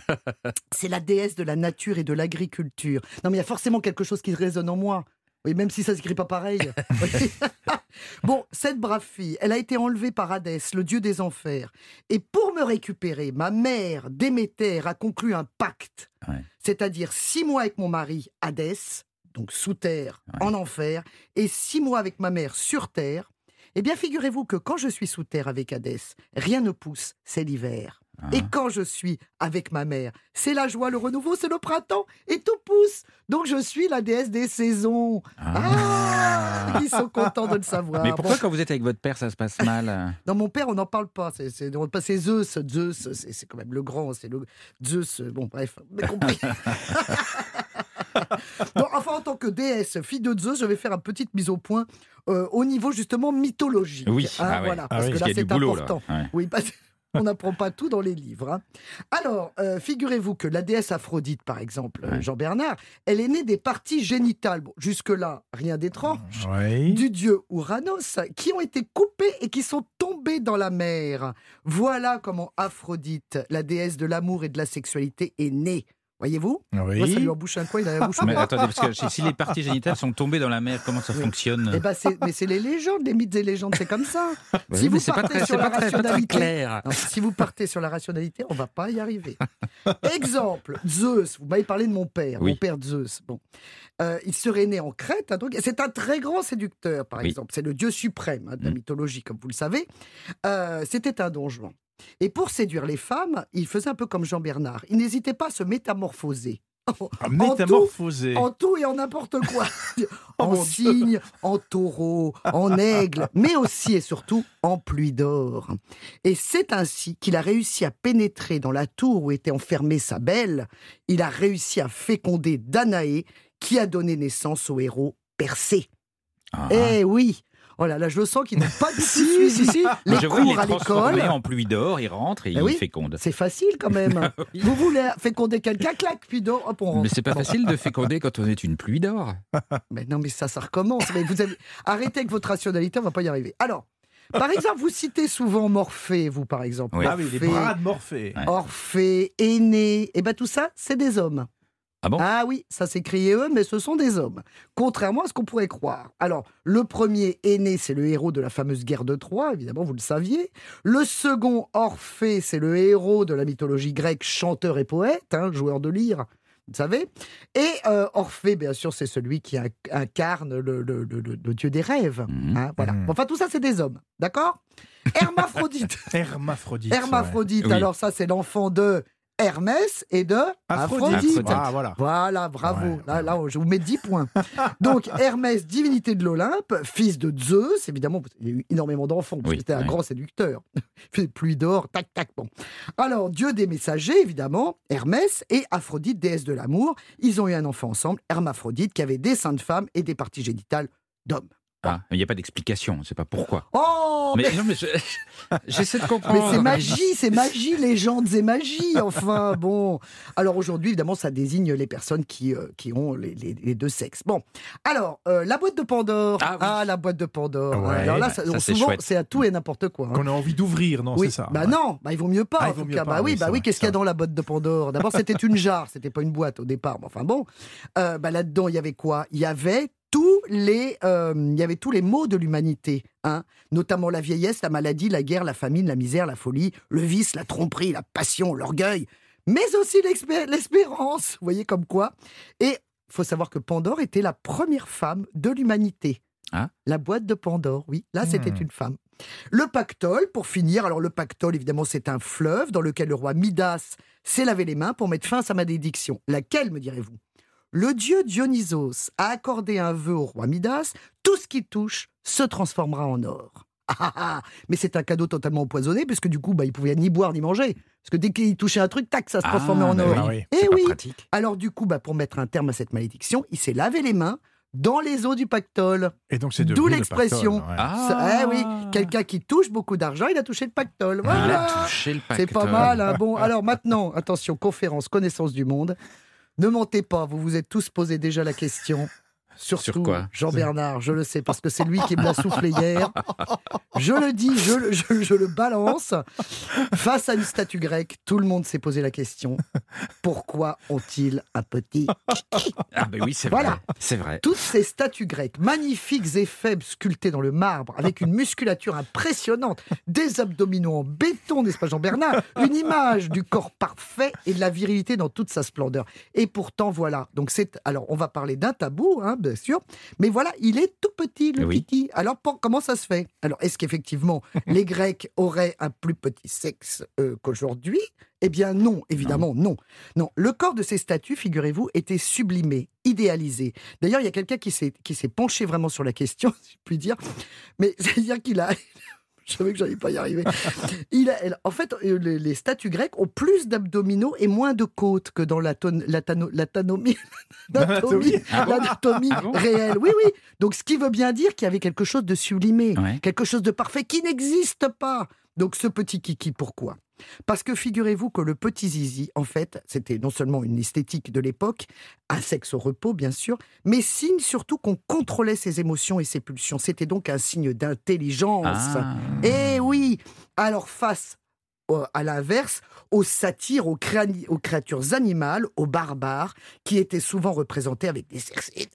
c'est la déesse de la nature et de l'agriculture. Non, mais il y a forcément quelque chose qui résonne en moi. Oui, même si ça s'écrit pas pareil. Oui. bon, cette brave fille, elle a été enlevée par Hadès, le dieu des enfers. Et pour me récupérer, ma mère, Déméter, a conclu un pacte. Ouais. C'est-à-dire six mois avec mon mari, Hadès, donc sous terre, Ouais. en enfer, et six mois avec ma mère sur terre. Eh bien, figurez-vous que quand je suis sous terre avec Hadès, rien ne pousse, c'est l'hiver. Ah. Et quand je suis avec ma mère, c'est la joie, le renouveau, c'est le printemps, et tout pousse. Donc je suis la déesse des saisons. Ah, Ils sont contents de le savoir. Mais pourquoi Bon, quand vous êtes avec votre père, ça se passe mal dans mon père, on n'en parle pas. C'est, Zeus. Zeus, c'est, c'est quand même le grand. C'est le Zeus. Bon, bref, m'avez compris. Donc, enfin, en tant que déesse, fille de Zeus, je vais faire une petite mise au point euh, au niveau justement mythologique. Oui, Hein, ah voilà, Ah parce que là, c'est boulot, là. important. Ouais. Oui, parce qu'on n'apprend pas tout dans les livres. hein. Alors, euh, figurez-vous que la déesse Aphrodite, par exemple, Ouais. Jean-Bernard, elle est née des parties génitales. Bon, jusque-là, rien d'étrange du dieu Ouranos qui ont été coupés et qui sont tombés dans la mer. Voilà comment Aphrodite, la déesse de l'amour et de la sexualité, est née. Voyez-vous? Oui. Moi, ça lui embouche un coin, il a la bouche Mais attendez, parce que si- les parties génitales sont tombées dans la mer, comment ça Oui. fonctionne? Eh ben, c'est- mais c'est les légendes, les mythes et légendes, c'est comme ça. Oui, si vous partez très, sur la très, rationalité- clair. Non, si vous partez sur la rationalité, on va pas y arriver. Exemple, Zeus. Vous m'avez parlé de mon père, Oui. mon père Zeus. Bon, Euh, il serait né en Crète. hein, donc c'est un très grand séducteur, par exemple. C'est le dieu suprême hein, de la Mm. mythologie, comme vous le savez. Euh, C'était un don Juan. Et pour séduire les femmes, il faisait un peu comme Jean Bernard. Il n'hésitait pas à se métamorphoser. Ah, En tout et en n'importe quoi. en Oh cygne, en taureau, en aigle, mais aussi et surtout en pluie d'or. Et c'est ainsi qu'il a réussi à pénétrer dans la tour où était enfermée sa belle. Il a réussi à féconder Danaé, qui a donné naissance au héros Persée. Ah. Eh oui Oh là là, je le sens qu'il n'a pas tout Si, si, si. les vois, il cours est à l'école. en pluie d'or, il rentre et Eh il oui. féconde. C'est facile quand même. Oui. Vous voulez féconder quelqu'un, clac, puis d'or, hop, on rentre. Mais c'est pas facile de féconder quand on est une pluie d'or. Mais non, mais ça, ça recommence. Mais vous avez... Arrêtez avec votre rationalité, on va pas y arriver. Alors, par exemple, vous citez souvent Morphée, vous, par exemple. Oui. Ah oui, les Morphée, bras de Morphée. Orphée, Aîné, et bien tout ça, c'est des hommes. Ah bon? Ah oui, ça s'écrit eux, mais ce sont des hommes. Contrairement à ce qu'on pourrait croire. Alors, le premier Aîné, c'est le héros de la fameuse guerre de Troie, évidemment, vous le saviez. Le second, Orphée, c'est le héros de la mythologie grecque, chanteur et poète, hein, joueur de lyre. Vous savez Et euh, Orphée, bien sûr, c'est celui qui inc- incarne le, le- le- le- le dieu des rêves. Mhm. hein, voilà. Mhm. Enfin, tout ça, c'est des hommes. D'accord? Hermaphrodite. Hermaphrodite. Hermaphrodite, alors ça, c'est l'enfant de Hermès et de. Aphrodite. Ah voilà. Voilà, bravo. Ouais, là, là, je vous mets 10 points. Donc, Hermès, divinité de l'Olympe, fils de Zeus, évidemment, il y a eu énormément d'enfants, parce Oui, que c'était un ouais. grand séducteur. Il fait pluie d'or, tac, tac, bon. Alors, dieu des messagers, évidemment, Hermès et Aphrodite, déesse de l'amour, ils ont eu un enfant ensemble, Hermaphrodite, qui avait des seins de femme et des parties génitales d'hommes. Ah, il n'y a pas d'explication, c'est pas pourquoi. Oh Mais non, mais je- j'essaie de Mais comprendre. c'est magie, c'est magie, légendes et magie, enfin, bon. Alors aujourd'hui, évidemment, ça désigne les personnes qui, euh, qui ont les, les- les deux sexes. Bon, alors, euh, la boîte de Pandore. Ah oui. la boîte de Pandore. Ouais, alors là, ça- ça, c'est souvent, chouette. c'est à tout et n'importe quoi. hein. Qu'on a envie d'ouvrir, non oui, C'est ça. bah ouais. non, bah il vaut mieux pas. Ah, en tout cas. pas, bah oui, bah oui. Qu'est-ce qu'il y a dans la boîte de Pandore? D'abord, c'était une jarre, c'était pas une boîte au départ. Mais enfin bon, Euh, bah là-dedans, il y avait quoi? Il y avait tous les, euh, il y avait tous les maux de l'humanité, hein, notamment la vieillesse, la maladie, la guerre, la famine, la misère, la folie, le vice, la tromperie, la passion, l'orgueil, mais aussi l'espérance. Vous voyez comme quoi Et faut savoir que Pandore était la première femme de l'humanité. Ah. La boîte de Pandore, oui. Là, c'était Hmm. une femme. Le pactole, pour finir. Alors, le pactole, évidemment, c'est un fleuve dans lequel le roi Midas s'est lavé les mains pour mettre fin à sa malédiction. Laquelle, me direz-vous? Le dieu Dionysos a accordé un vœu au roi Midas tout ce qui touche se transformera en or. Ah, ah, ah. Mais c'est un cadeau totalement empoisonné, puisque du coup, bah, il pouvait ni boire ni manger. Parce que dès qu'il touchait un truc, tac, ça se transformait Ah, en bah or. Ah oui. oui. Eh oui. pratique. Alors du coup, bah, pour mettre un terme à cette malédiction, il s'est lavé les mains dans les eaux du pactole. Et donc c'est D'où le l'expression. pactole, ouais. Ah, eh oui, quelqu'un qui touche beaucoup d'argent, il a touché le pactole. Il a Voilà. touché le C'est pas pactole. mal. hein. Bon, alors maintenant, attention, conférence, connaissance du monde. Ne mentez pas, vous vous êtes tous posé déjà la question. Surtout Sur quoi Jean-Bernard, je le sais, parce que c'est lui qui me l'a soufflé hier. Je le dis, je, le- je- je le balance. Face à une statue grecque, tout le monde s'est posé la question. Pourquoi ont-ils un petit Ah ben oui, c'est Voilà. vrai. C'est vrai. toutes ces statues grecques, magnifiques et faibles, sculptées dans le marbre, avec une musculature impressionnante, des abdominaux en béton, n'est-ce pas Jean-Bernard Une image du corps parfait et de la virilité dans toute sa splendeur. Et pourtant, voilà. Donc c'est, alors, on va parler d'un tabou, hein, bien sûr, mais voilà, il est tout petit, le Oui. kiki. Alors, pour- comment ça se fait? Alors, est-ce qu'effectivement, les Grecs auraient un plus petit sexe euh, qu'aujourd'hui? Eh bien non, évidemment non. Non, le corps de ces statues, figurez-vous, était sublimé, idéalisé. D'ailleurs, il y a quelqu'un qui s'est qui s'est penché vraiment sur la question, si je puis dire. Mais c'est-à-dire qu'il a je savais que j'allais pas y arriver. Il a- elle- en fait, euh, les, les statues grecques ont plus d'abdominaux et moins de côtes que dans l'atanomie l'anatomie Ah l'anatomie Ah bon réelle. Oui, oui. Donc, ce qui veut bien dire qu'il y avait quelque chose de sublimé, Ouais. quelque chose de parfait qui n'existe pas. Donc, ce petit kiki, pourquoi? Parce que figurez-vous que le petit zizi, en fait, c'était non seulement une esthétique de l'époque, un sexe au repos, bien sûr, mais signe surtout qu'on contrôlait ses émotions et ses pulsions. C'était donc un signe d'intelligence. Ah. Eh oui Alors face à l'inverse, aux satires, aux, créatures animales, aux barbares, qui étaient souvent représentés avec des sexes énormes.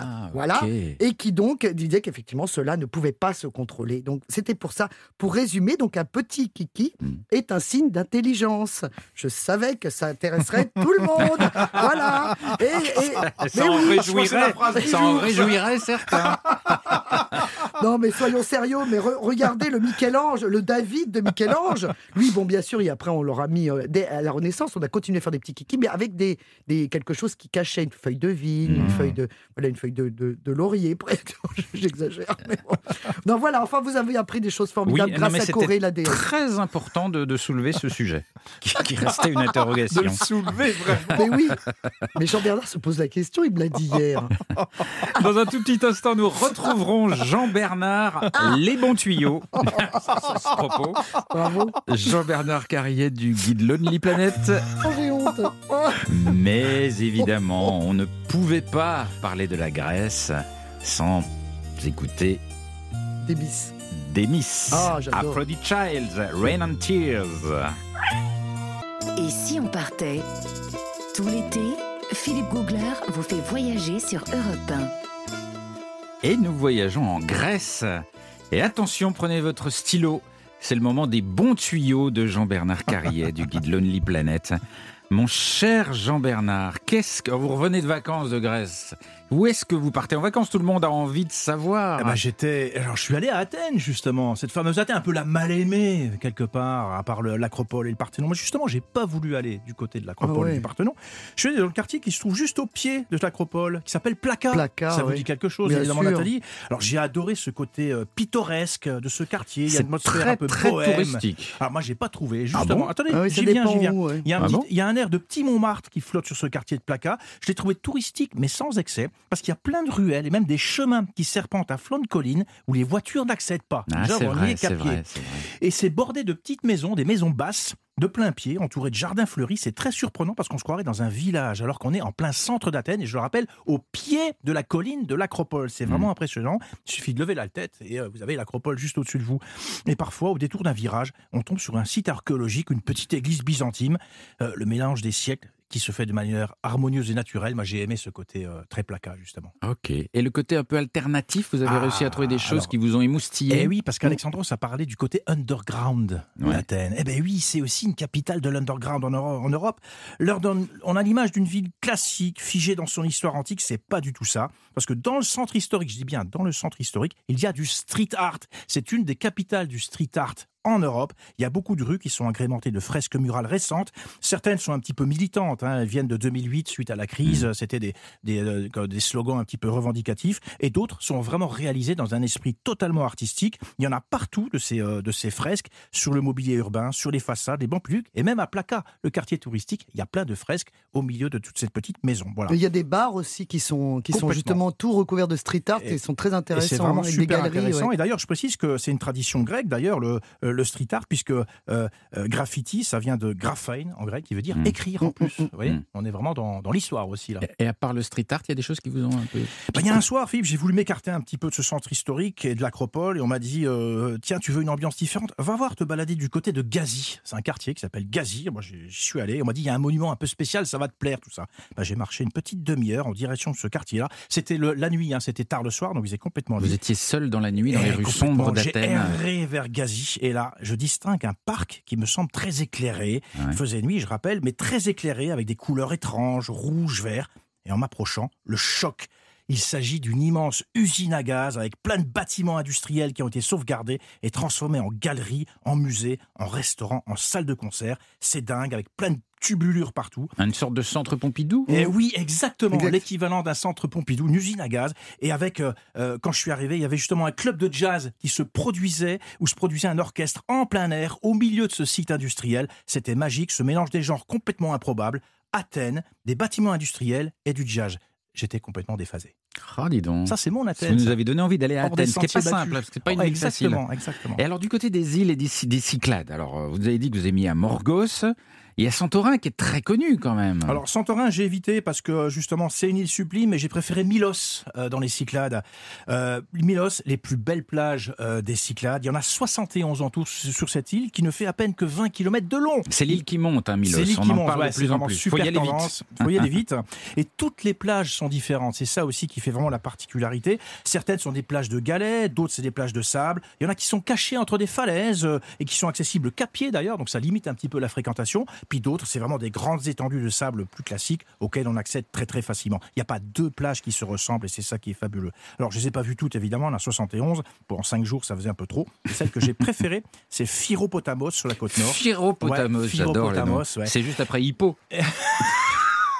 Ah, Voilà. Et qui donc disaient qu'effectivement cela ne pouvait pas se contrôler. Donc c'était pour ça. Pour résumer, donc un petit kiki Mm. est un signe d'intelligence. Je savais que ça intéresserait tout le monde. Voilà. Et, et- Ça mais en oui, réjouirait, ça en réjouirait certains. Non, mais soyons sérieux, mais re- regardez le Michel-Ange, le David de Michel-Ange. Lui, bon, bien sûr, et après, on leur a mis, euh, dès à la Renaissance, on a continué à faire des petits kikis, mais avec des, des, quelque chose qui cachait une feuille de vigne, une Mhm. feuille de, voilà, une feuille de, de, de laurier, presque. J'exagère, mais bon. Non, voilà, enfin, vous avez appris des choses formidables non, grâce mais à Corée, la déesse. Très important de, de soulever ce sujet, qui, qui restait une interrogation. De le soulever, vraiment. Mais oui, mais Jean-Bernard se pose la question, il me l'a dit hier. Dans un tout petit instant, nous retrouverons Jean-Bernard, les bons tuyaux. À ce propos, Bravo. Jean-Bernard Carrier du guide Lonely Planet. J'ai honte. Mais évidemment, on ne pouvait pas parler de la Grèce sans écouter Des bis. des Miss. Ah, j'adore. Aphrodite Childs, Rain and Tears. Et si on partait? Tout l'été, Philippe Googler vous fait voyager sur Europe Et nous voyageons en Grèce. Et attention, prenez votre stylo. C'est le moment des bons tuyaux de Jean-Bernard Carrier du guide Lonely Planet. Mon cher Jean-Bernard, qu'est-ce que vous revenez de vacances de Grèce? Où est-ce que vous partez? En vacances Tout le monde a envie de savoir. Ah bah, j'étais, alors je suis allé à Athènes justement, cette fameuse Athènes, un peu la mal aimée quelque part, à part le- l'acropole et le Parthénon. Moi justement, j'ai pas voulu aller du côté de l'acropole Ah ouais. et du Parthénon. Je suis allé dans le quartier qui se trouve juste au pied de l'acropole, qui s'appelle Placa. Placa, Ça vous oui. dit quelque chose, Bien évidemment, sûr. Nathalie? Alors j'ai adoré ce côté euh, pittoresque de ce quartier. Il y a c'est une atmosphère très, un peu très bohème. touristique. Alors moi j'ai pas trouvé. Ah Justement, bon? attendez, Ah oui, j'y viens, j'y viens. où, ouais. Il y a un, Ah petit- bon? il y a un l'air de petit Montmartre qui flotte sur ce quartier de Placa. Je l'ai trouvé touristique, mais sans excès, parce qu'il y a plein de ruelles et même des chemins qui serpentent à flanc de colline où les voitures n'accèdent pas. Ah, c'est vrai, c'est. Et c'est bordé de petites maisons, des maisons basses, de plein pied, entourées de jardins fleuris. C'est très surprenant parce qu'on se croirait dans un village, alors qu'on est en plein centre d'Athènes, et je le rappelle, au pied de la colline de l'Acropole. C'est vraiment impressionnant. Il suffit de lever la tête et euh, vous avez l'Acropole juste au-dessus de vous. Et parfois, au détour d'un virage, on tombe sur un site archéologique, une petite église byzantine, euh, le mélange des siècles qui se fait de manière harmonieuse et naturelle. Moi, j'ai aimé ce côté euh, très placa, justement. Ok. Et le côté un peu alternatif, vous avez Ah, réussi à trouver des choses alors- qui vous ont émoustillé Eh oui, parce qu'Alexandros a parlé du côté underground Ouais. d'Athènes. Eh ben oui, c'est aussi une capitale de l'underground en Euro- en Europe. Leur donne- on a l'image d'une ville classique, figée dans son histoire antique. C'est pas du tout ça. Parce que dans le centre historique, je dis bien dans le centre historique, il y a du street art. C'est une des capitales du street art en Europe. Il y a beaucoup de rues qui sont agrémentées de fresques murales récentes. Certaines sont un petit peu militantes. hein. Elles viennent de 2008 suite à la crise. C'était des, des, euh, des slogans un petit peu revendicatifs. Et d'autres sont vraiment réalisées dans un esprit totalement artistique. Il y en a partout de ces, euh, de ces fresques sur le mobilier urbain, sur les façades, les publics et même à Placa, le quartier touristique. Il y a plein de fresques au milieu de toutes ces petites maisons. Voilà. Il y a des bars aussi qui sont, qui sont Complètement. justement tout recouverts de street art et, Et- sont très Et c'est intéressants. vraiment avec des super galeries. intéressant. ouais. Et d'ailleurs, je précise que c'est une tradition grecque, d'ailleurs, le, euh, le street art, puisque euh, euh, graffiti, ça vient de graphein en grec, qui veut dire Mm. écrire en Mm, plus. mm. Vous voyez. On est vraiment dans, dans l'histoire aussi, là. Et à part le street art, il y a des choses qui vous ont un peu. Bah, Il y a un soir, Philippe, j'ai voulu m'écarter un petit peu de ce centre historique et de l'acropole, et on m'a dit euh, Tiens, tu veux une ambiance différente? Va voir te balader du côté de Gazi. C'est un quartier qui s'appelle Gazi. Moi, j'y suis allé. On m'a dit Il y a un monument un peu spécial, ça va te plaire, tout ça. Bah, j'ai marché une petite demi-heure en direction de ce quartier-là. C'était la nuit, hein, c'était tard le soir, donc il faisait complètement Vous étiez seul dans la nuit, dans les rues sombres J'ai d'Athènes. erré vers Gazi et là, je distingue un parc qui me semble très éclairé. Ouais. Il faisait nuit, je rappelle, mais très éclairé avec des couleurs étranges, rouge, vert. Et en m'approchant, le choc. Il s'agit d'une immense usine à gaz avec plein de bâtiments industriels qui ont été sauvegardés et transformés en galeries, en musées, en restaurants, en salles de concert. C'est dingue avec plein de tubulures partout. Une sorte de centre Pompidou Et oui, exactement, Exact. l'équivalent d'un centre Pompidou, une usine à gaz. Et avec, euh, euh, quand je suis arrivé, il y avait justement un club de jazz qui se produisait, où se produisait un orchestre en plein air, au milieu de ce site industriel. C'était magique, ce mélange des genres complètement improbable. Athènes, des bâtiments industriels et du jazz. J'étais complètement déphasé. Ah, dis donc. Ça, c'est mon Vous Athènes. nous ça. avez donné envie d'aller à Hors Athènes, ce qui n'est pas simple, parce que c'est pas une Oh, ville facile. exactement, exactement. Et alors, du côté des îles et des, des Cyclades, alors, euh, vous avez dit que vous avez mis à Morgos. Il y a Santorin qui est très connu quand même. Alors Santorin, j'ai évité parce que justement c'est une île sublime, mais j'ai préféré Milos euh, dans les Cyclades. Euh, Milos, les plus belles plages euh, des Cyclades. Il y en a 71 en tout sur cette île qui ne fait à peine que 20 km de long. c'est l'île qui monte, hein, Milos. C'est l'île qui en monte, parle ouais, de c'est plus en plus. super Faut y aller vite. tendance. Faut y aller vite. Et toutes les plages sont différentes. C'est ça aussi qui fait vraiment la particularité. Certaines sont des plages de galets, d'autres c'est des plages de sable. Il y en a qui sont cachées entre des falaises et qui sont accessibles qu'à pied d'ailleurs, donc ça limite un petit peu la fréquentation. Puis d'autres, c'est vraiment des grandes étendues de sable plus classiques auxquelles on accède très très facilement. Il n'y a pas deux plages qui se ressemblent et c'est ça qui est fabuleux. Alors je les ai pas vues toutes évidemment, on a 71. Pour cinq jours, ça faisait un peu trop. Et celle que j'ai préférée, c'est Phiropotamos sur la côte nord. Phyropotamos, Ouais, j'adore ouais. C'est juste après Hippo.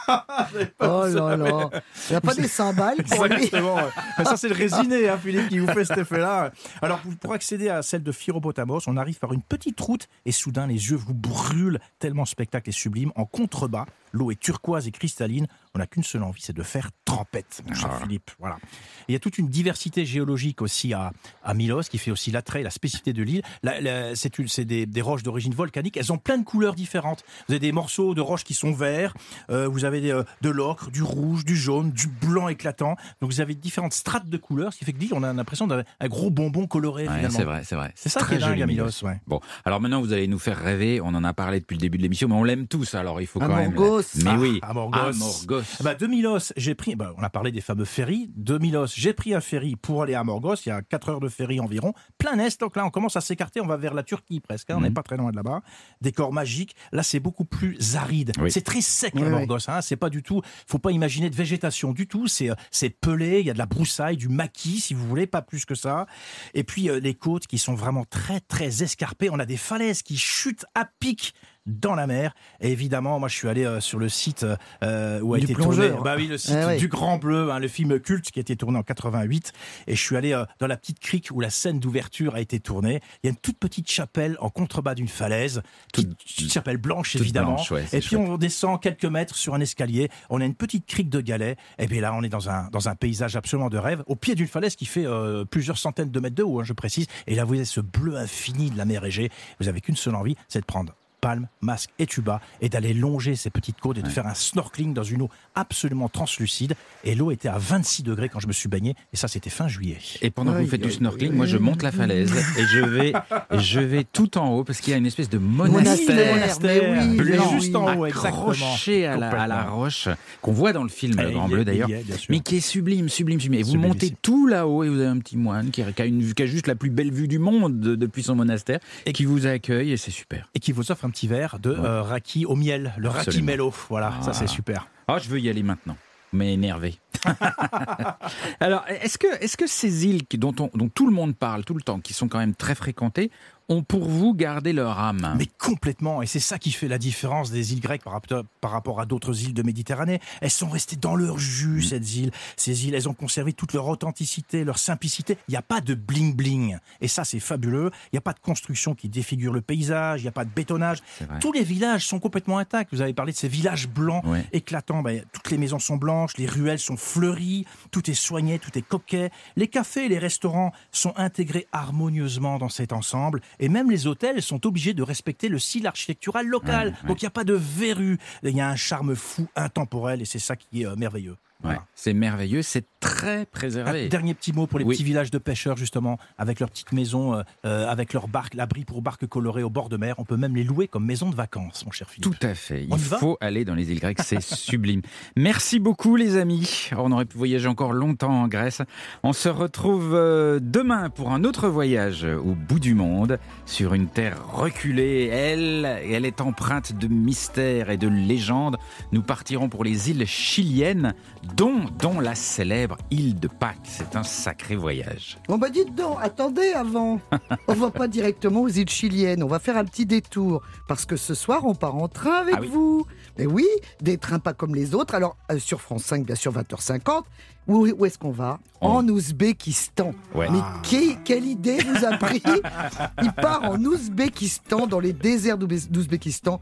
Oh là là. Il n'y a pas des cymbales pour. Exactement. Ça, c'est le résiné, hein, Philippe, qui vous fait cet effet-là. Alors, pour- pour accéder à celle de Phiropotamos, on arrive par une petite route et soudain, les yeux vous brûlent tellement le spectacle est sublime. En contrebas, l'eau est turquoise et cristalline. On n'a qu'une seule envie, c'est de faire trempette, mon cher Ah. Philippe. Voilà. Et il y a toute une diversité géologique aussi à, à Milos, qui fait aussi l'attrait et la spécificité de l'île. La- la- C'est des, des roches d'origine volcanique. Elles ont plein de couleurs différentes. Vous avez des morceaux de roches qui sont verts. euh, vous avez des, euh, de l'ocre, du rouge, du jaune, du blanc éclatant. Donc vous avez différentes strates de couleurs, ce qui fait que l'île, on a l'impression d'un un gros bonbon coloré Ouais, c'est vrai, c'est vrai. C'est ça très qui est joli, à Milos. Ouais. Bon, alors maintenant vous allez nous faire rêver. On en a parlé depuis le début de l'émission, mais on l'aime tous. Alors il faut quand même. Mais Ah, oui, Amorgos. Amorgos. Bah, de Milos, j'ai pris, bah, on a parlé des fameux ferries. De Milos, j'ai pris un ferry pour aller à Morgos. Il y a 4 heures de ferry environ. Plein est. Donc là, on commence à s'écarter. On va vers la Turquie presque. hein. On n'est Mhm. pas très loin de là-bas. Décor magique. Là, c'est beaucoup plus aride. Oui. C'est très sec, Oui, à. Morgos. Hein. C'est pas du tout, faut pas imaginer de végétation du tout. C'est, euh, c'est pelé. Il y a de la broussaille, du maquis, si vous voulez, pas plus que ça. Et puis, euh, les côtes qui sont vraiment très, très escarpées. On a des falaises qui chutent à pic dans la mer. Et évidemment, moi, je suis allé euh, sur le site euh, où a Du été plongeur. tourné. Bah oui, le site Eh ouais. du Grand Bleu, hein, le film culte qui a été tourné en 88. Et je suis allé euh, dans la petite crique où la scène d'ouverture a été tournée. Il y a une toute petite chapelle en contrebas d'une falaise, Toute- petite chapelle blanche évidemment. blanche, ouais, et puis chouette. on descend quelques mètres sur un escalier. On a une petite crique de galets. Et bien là, on est dans un dans un paysage absolument de rêve, au pied d'une falaise qui fait euh, plusieurs centaines de mètres de haut, hein, je précise. Et là, vous avez ce bleu infini de la mer Égée. Vous avez qu'une seule envie, c'est de prendre palme, masque et tuba et d'aller longer ces petites côtes et de faire un snorkeling dans une eau absolument translucide. Et l'eau était à 26 degrés quand je me suis baigné. Et ça, c'était fin juillet. Et pendant que vous faites du snorkeling, moi je monte la falaise et je vais, je vais tout en haut parce qu'il y a une espèce de Monastère, monastère, oui, blanc, juste oui. en haut, accroché à la, à la roche qu'on voit dans le film il y Bleu d'ailleurs. Mais qui est sublime, sublime, sublime. Et vous Sublime montez ici. tout là-haut et vous avez un petit moine qui a, une, qui a juste la plus belle vue du monde de- depuis son monastère et qui vous accueille et c'est super. Et qui vous offre un petit verre de euh, raki au miel, le raki mello. Voilà, ça Ah. c'est super. Ah, je veux y aller maintenant. Mais énervé. Alors, est-ce que, est-ce que ces îles qui- dont, on- dont tout le monde parle tout le temps, qui sont quand même très fréquentées, ont pour vous gardé leur âme Mais complètement, et c'est ça qui fait la différence des îles grecques par rapport, par rapport à d'autres îles de Méditerranée. Elles sont restées dans leur jus, Mm. ces îles. Ces îles, elles ont conservé toute leur authenticité, leur simplicité. Il n'y a pas de bling-bling. Et ça, c'est fabuleux. Il n'y a pas de construction qui défigure le paysage, il n'y a pas de bétonnage. Tous les villages sont complètement intacts. Vous avez parlé de ces villages blancs éclatants. Ben, toutes les maisons sont blanches, les ruelles sont fleuries, tout est soigné, tout est coquet. Les cafés et les restaurants sont intégrés harmonieusement dans cet ensemble. Et même les hôtels sont obligés de respecter le style architectural local. Ouais, ouais. Donc il n'y a pas de verrues. Il y a un charme fou, intemporel, et c'est ça qui est euh, Ouais, c'est merveilleux, c'est très Un préservé. dernier petit mot pour les Oui. petits villages de pêcheurs, justement, avec leurs petites maisons, euh, euh, avec leurs barques, l'abri pour barques colorées au bord de mer. On peut même les louer comme maisons de vacances, mon cher Philippe. Tout à fait. Il faut aller dans les îles grecques, c'est sublime. Merci beaucoup les amis. On aurait pu voyager encore longtemps en Grèce. On se retrouve euh, demain pour un autre voyage au bout du monde, sur une terre reculée. Elle, elle est empreinte de mystères et de légendes. Nous partirons pour les îles chiliennes, dont, dont la célèbre île de Pâques. C'est un sacré voyage. Bon bah dites donc, attendez avant. On va pas directement aux îles chiliennes, on va faire un petit détour. Parce que ce soir, on part en train avec Ah oui. vous. Mais oui, des trains pas comme les autres. Alors, euh, sur France 5, bien sûr, 20h50. Où, où est-ce qu'on va On- En Ouzbékistan. Ouais. Mais qui- quelle idée vous a pris Il part en Ouzbékistan, dans les déserts d'Ouzbé- d'Ouzbékistan.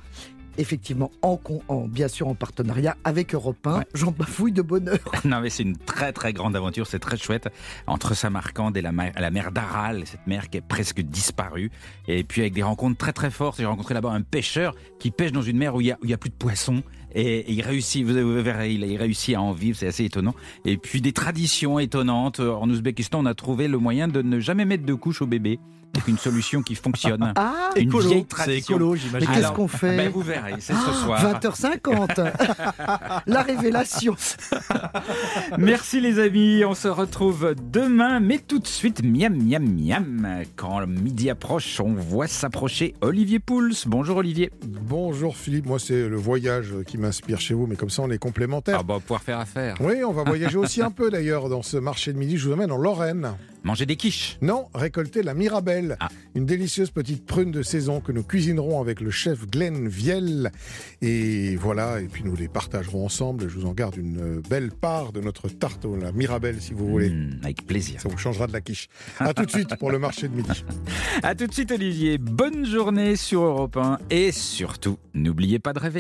Effectivement, en, con- en- bien sûr en partenariat avec Europe 1. Ouais. J'en bafouille de bonheur. Non, mais c'est une très très grande aventure, c'est très chouette. Entre Samarcande et la, mer- la mer d'Aral, cette mer qui est presque disparue. Et puis avec des rencontres très très fortes. J'ai rencontré là-bas un pêcheur qui pêche dans une mer où il y a, plus de poissons. Et, et il réussit, vous vous verrez, il, il réussit à en vivre, c'est assez étonnant. Et puis des traditions étonnantes. En Ouzbékistan, on a trouvé le moyen de ne jamais mettre de couche au bébé. C'est une solution qui fonctionne. Ah, Une Écolo, vieille c'est tradition. écolo, mais qu'est-ce qu'on fait ben, Vous verrez, c'est ce soir. 20h50. La révélation. Merci les amis, on se retrouve demain, mais tout de suite, miam miam miam. Quand le midi approche, on voit s'approcher Olivier Pouls. Bonjour Olivier. Bonjour Philippe, moi c'est le voyage qui m'inspire chez vous, mais comme ça on est complémentaires. Ah bah, pouvoir faire affaire. Oui, on va voyager aussi un peu d'ailleurs dans ce marché de midi. Je vous emmène en Lorraine. Manger des quiches. Non, récolter la Mirabelle, Ah. une délicieuse petite prune de saison que nous cuisinerons avec le chef Glenn Viel. Et voilà, et puis nous les partagerons ensemble. Je vous en garde une belle part de notre tarte à la Mirabelle si vous voulez. Mmh, avec plaisir. Ça vous changera de la quiche. A tout de suite pour le marché de midi. À tout de suite Olivier, bonne journée sur Europe 1 et surtout, n'oubliez pas de rêver.